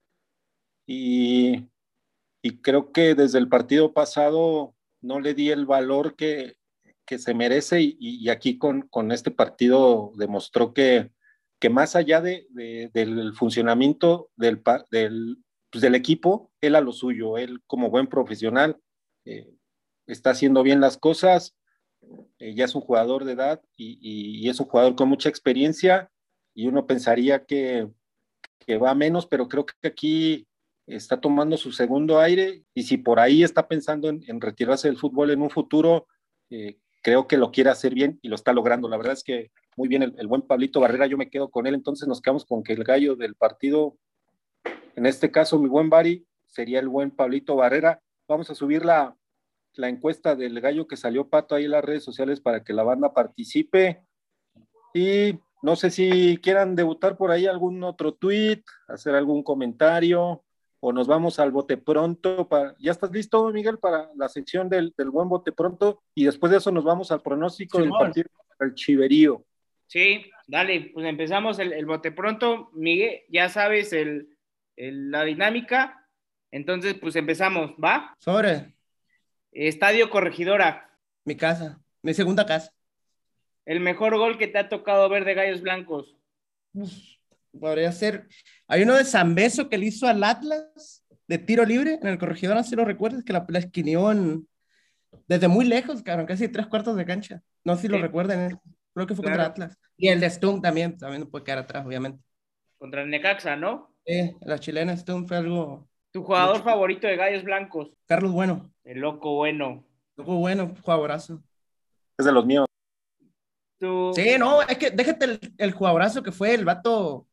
Y, y creo que desde el partido pasado no le di el valor que, que se merece y, aquí con, con, este partido demostró que, que más allá de, del funcionamiento del, del, pues del, equipo, él a lo suyo, él como buen profesional eh, está haciendo bien las cosas, eh, ya es un jugador de edad y, y, es un jugador con mucha experiencia y uno pensaría que, que va menos, pero creo que aquí está tomando su segundo aire y si por ahí está pensando en, retirarse del fútbol en un futuro, eh, creo que lo quiere hacer bien y lo está logrando. La verdad es que muy bien el, buen Pablito Barrera, yo me quedo con él, entonces nos quedamos con que el gallo del partido, en este caso mi buen Bari, sería el buen Pablito Barrera. Vamos a subir la, la encuesta del gallo que salió Pato ahí en las redes sociales para que la banda participe. Y no sé si quieran debutar por ahí algún otro tweet, hacer algún comentario o nos vamos al bote pronto. Para... ¿Ya estás listo, Miguel, para la sección del, del buen bote pronto? Y después de eso nos vamos al pronóstico del partido el Chiverío. Sí, dale, pues empezamos el, el bote pronto. Miguel, ya sabes el, el, la dinámica. Entonces, pues empezamos, ¿va? Sobre. Estadio Corregidora. Mi casa, mi segunda casa. El mejor gol que te ha tocado ver de Gallos Blancos. Uf podría ser. Hay uno de San Beso que le hizo al Atlas de tiro libre en el corregidor, no sé si lo recuerdas, que la, la esquineó desde muy lejos, cabrón, casi tres cuartos de cancha. No sé si lo recuerdan, eh. creo que fue contra Atlas. Y el de Stung también, también no puede quedar atrás, obviamente. Contra el Necaxa, ¿no? Sí, la chilena Stung fue algo. ¿Tu jugador favorito de Gallos Blancos? Carlos Bueno. El loco bueno. Loco bueno, jugadorazo. Es de los míos. Sí, no, es que déjate el, el jugadorazo que fue el vato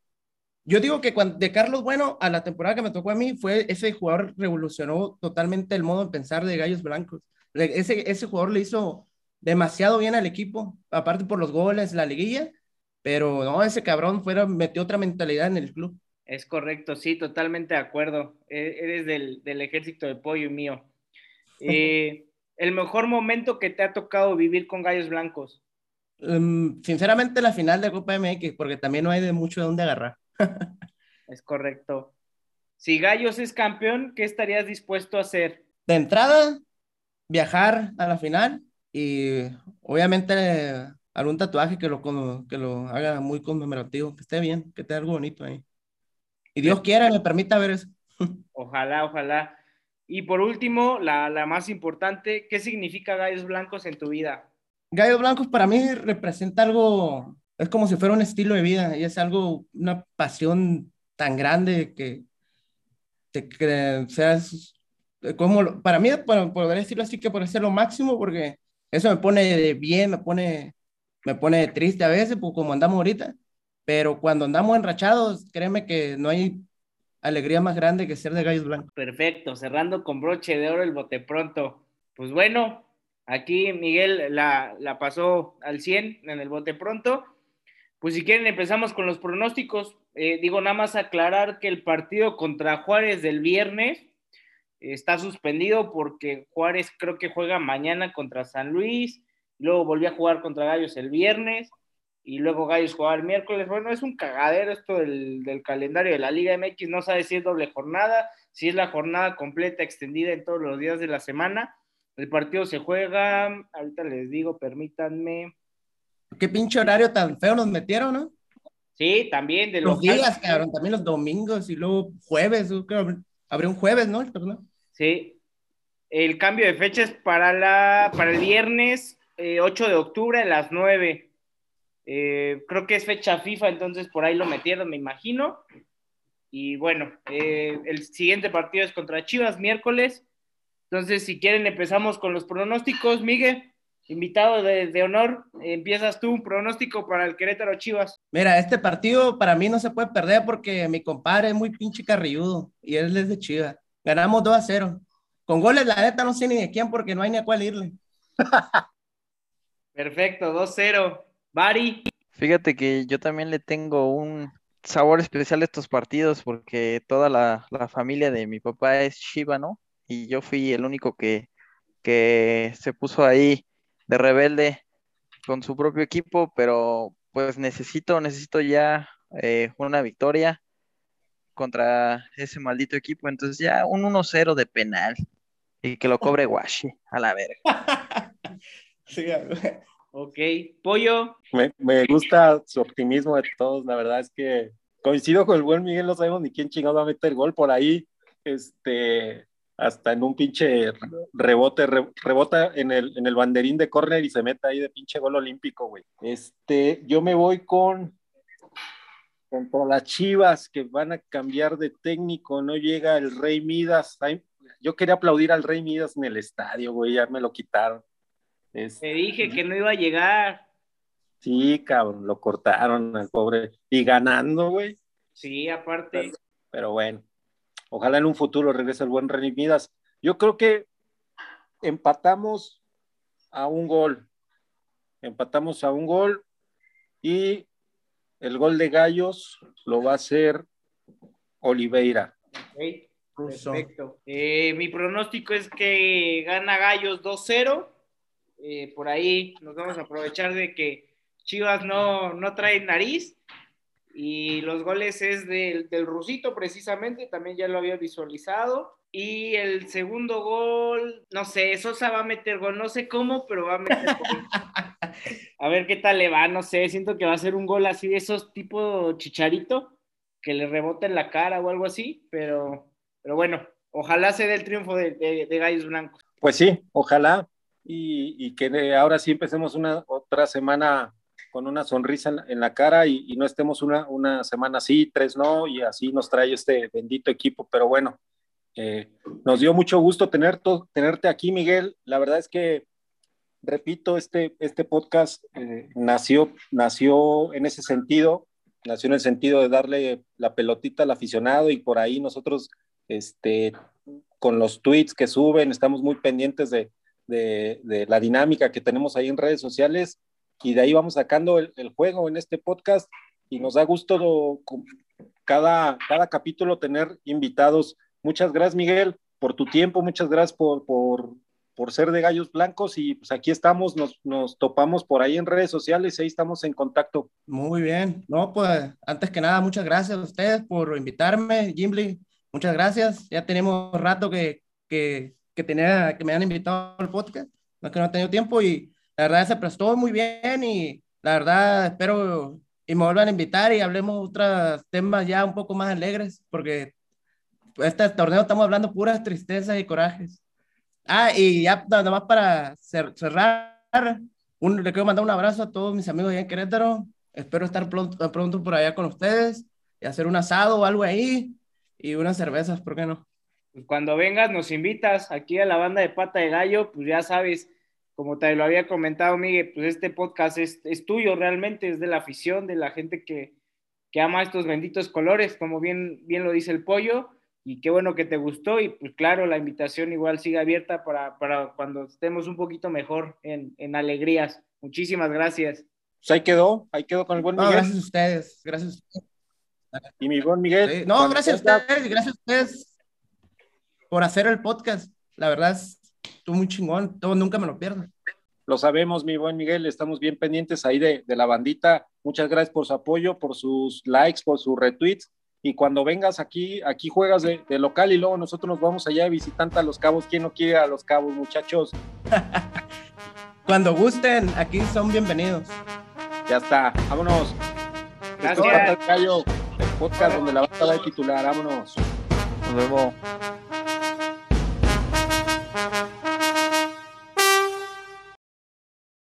yo digo que cuando, de Carlos Bueno a la temporada que me tocó a mí, fue ese jugador revolucionó totalmente el modo de pensar de Gallos Blancos. Ese, ese jugador le hizo demasiado bien al equipo, aparte por los goles, la liguilla, pero no, ese cabrón fuera, metió otra mentalidad en el club. Es correcto, sí, totalmente de acuerdo. E, eres del, del ejército de pollo mío. Eh, el mejor momento que te ha tocado vivir con Gallos Blancos. Um, sinceramente, la final de Copa MX, porque también no hay de mucho de dónde agarrar. Es correcto. Si Gallos es campeón, ¿qué estarías dispuesto a hacer? De entrada, viajar a la final y obviamente algún tatuaje que lo, que lo haga muy conmemorativo, que esté bien, que esté algo bonito ahí. Y Dios quiera, me permita ver eso. Ojalá, ojalá. Y por último, la, la, más importante, ¿qué significa Gallos Blancos en tu vida? Gallos Blancos para mí representa algo es como si fuera un estilo de vida y es algo, una pasión tan grande que te seas, como, para mí, para poder decirlo así, que por ser lo máximo, porque eso me pone de bien, me pone, me pone triste a veces, pues como andamos ahorita, pero cuando andamos enrachados, créeme que no hay alegría más grande que ser de gallos blancos. Perfecto, cerrando con broche de oro el bote pronto. Pues bueno, aquí Miguel la, la pasó al 100 en el bote pronto pues si quieren empezamos con los pronósticos. Eh, digo, nada más aclarar que el partido contra Juárez del viernes está suspendido porque Juárez creo que juega mañana contra San Luis, luego volvió a jugar contra Gallos el viernes y luego Gallos jugar el miércoles. Bueno, es un cagadero esto del, del, calendario de la Liga MX, no sabe si es doble jornada, si es la jornada completa extendida en todos los días de la semana. El partido se juega, ahorita les digo, permítanme. Qué pinche horario tan feo nos metieron, ¿no? Sí, también de los días, cabrón, también los domingos y luego jueves, creo, abrió un jueves, ¿no? Sí. El cambio de fecha es para, la, para el viernes 8 eh, de octubre a las 9. Eh, creo que es fecha FIFA, entonces por ahí lo metieron, me imagino. Y bueno, eh, el siguiente partido es contra Chivas, miércoles. Entonces, si quieren, empezamos con los pronósticos. Miguel, invitado de, de, honor, empiezas tú un pronóstico para el Querétaro Chivas. Mira, este partido para mí no se puede perder porque mi compadre es muy pinche carrilludo y él es de Chivas. Ganamos 2 a 0. Con goles, la neta, no sé ni de quién porque no hay ni a cuál irle. Perfecto, 2-0. Bari. Fíjate que yo también le tengo un sabor especial a estos partidos porque toda la, la familia de mi papá es Shiba, ¿no? Y yo fui el único que, que se puso ahí de rebelde con su propio equipo, pero pues necesito, necesito ya eh, una victoria contra ese maldito equipo. Entonces ya un 1-0 de penal y que lo cobre Washi a la verga. sí, ok, Pollo. Me, me, gusta su optimismo de todos. La verdad es que coincido con el buen Miguel, no sabemos ni quién chingado va a meter gol por ahí. Este, hasta en un pinche rebote, rebota en el, en el banderín de córner y se mete ahí de pinche gol olímpico, güey. Este, yo me voy con contra las Chivas que van a cambiar de técnico, no llega el Rey Midas. Yo quería aplaudir al Rey Midas en el estadio, güey, ya me lo quitaron. Te dije que no iba a llegar. Sí, cabrón, lo cortaron al pobre. Y ganando, güey. Sí, aparte. Pero, pero, bueno, ojalá en un futuro regrese el buen Rey Midas. Yo creo que empatamos a un gol. Empatamos a un gol y el gol de Gallos lo va a hacer Oliveira. Okay, perfecto. Eh, mi pronóstico es que gana Gallos 2-0. Eh, por ahí nos vamos a aprovechar de que Chivas no, no trae nariz. Y los goles es del, del Rusito, precisamente, también ya lo había visualizado. Y el segundo gol, no sé, Sosa va a meter gol, no sé cómo, pero va a meter gol. A ver qué tal le va, no sé, siento que va a ser un gol así de esos tipo chicharito, que le rebote en la cara o algo así, pero, pero bueno, ojalá se dé el triunfo de, de, Gallos Blancos. Pues sí, ojalá, y, y, que ahora sí empecemos una otra semana con una sonrisa en la, cara y, no estemos una, una semana así, tres no, y así nos trae este bendito equipo, pero bueno, eh, nos dio mucho gusto tener tenerte aquí, Miguel. La verdad es que repito, este, este podcast eh, nació, nació en ese sentido, nació en el sentido de darle la pelotita al aficionado y por ahí nosotros, este, con los tweets que suben, estamos muy pendientes de, de, de la dinámica que tenemos ahí en redes sociales y de ahí vamos sacando el, juego en este podcast y nos da gusto cada, cada capítulo tener invitados. Muchas gracias, Miguel, por tu tiempo, muchas gracias por, por por ser de Gallos Blancos y pues aquí estamos, nos, nos, topamos por ahí en redes sociales, ahí estamos en contacto. Muy bien, no, pues antes que nada, muchas gracias a ustedes por invitarme, Jimmy, muchas gracias, ya tenemos rato que, que, que, tenía, que me han invitado al podcast, no es que no he tenido tiempo y la verdad se prestó muy bien y la verdad espero y me vuelvan a invitar y hablemos otros temas ya un poco más alegres, porque este torneo estamos hablando puras tristezas y corajes. Ah, y ya nada más para cerrar, un, le quiero mandar un abrazo a todos mis amigos allá en Querétaro. Espero estar pronto, pronto por allá con ustedes y hacer un asado o algo ahí y unas cervezas, ¿por qué no? Cuando vengas nos invitas aquí a la banda de Pata de Gallo, pues ya sabes, como te lo había comentado Miguel, pues este podcast es, es tuyo realmente, es de la afición, de la gente que, que ama estos benditos colores, como bien, bien lo dice el pollo y qué bueno que te gustó y pues claro, la invitación igual sigue abierta para, para cuando estemos un poquito mejor en, en alegrías. Muchísimas gracias. pues ahí quedó, ahí quedó con el buen No, Miguel. gracias a ustedes, gracias a ustedes. Y mi buen Miguel. Sí, No, gracias a ustedes, gracias a ustedes por hacer el podcast. La verdad, es- estuvo muy chingón. Todo, nunca me lo pierdo. Lo sabemos, mi buen Miguel, estamos bien pendientes ahí de, de la bandita. Muchas gracias por su apoyo, por sus likes, por sus retweets. Y cuando vengas aquí, aquí juegas de, de local y luego nosotros nos vamos allá de visitante a Los Cabos. ¿Quién no quiere a Los Cabos, muchachos? Cuando gusten, aquí son bienvenidos. Ya está, vámonos. Esto es Gracias. Pata al Gallo, el podcast donde la banda va a titular. Vámonos. Nos vemos.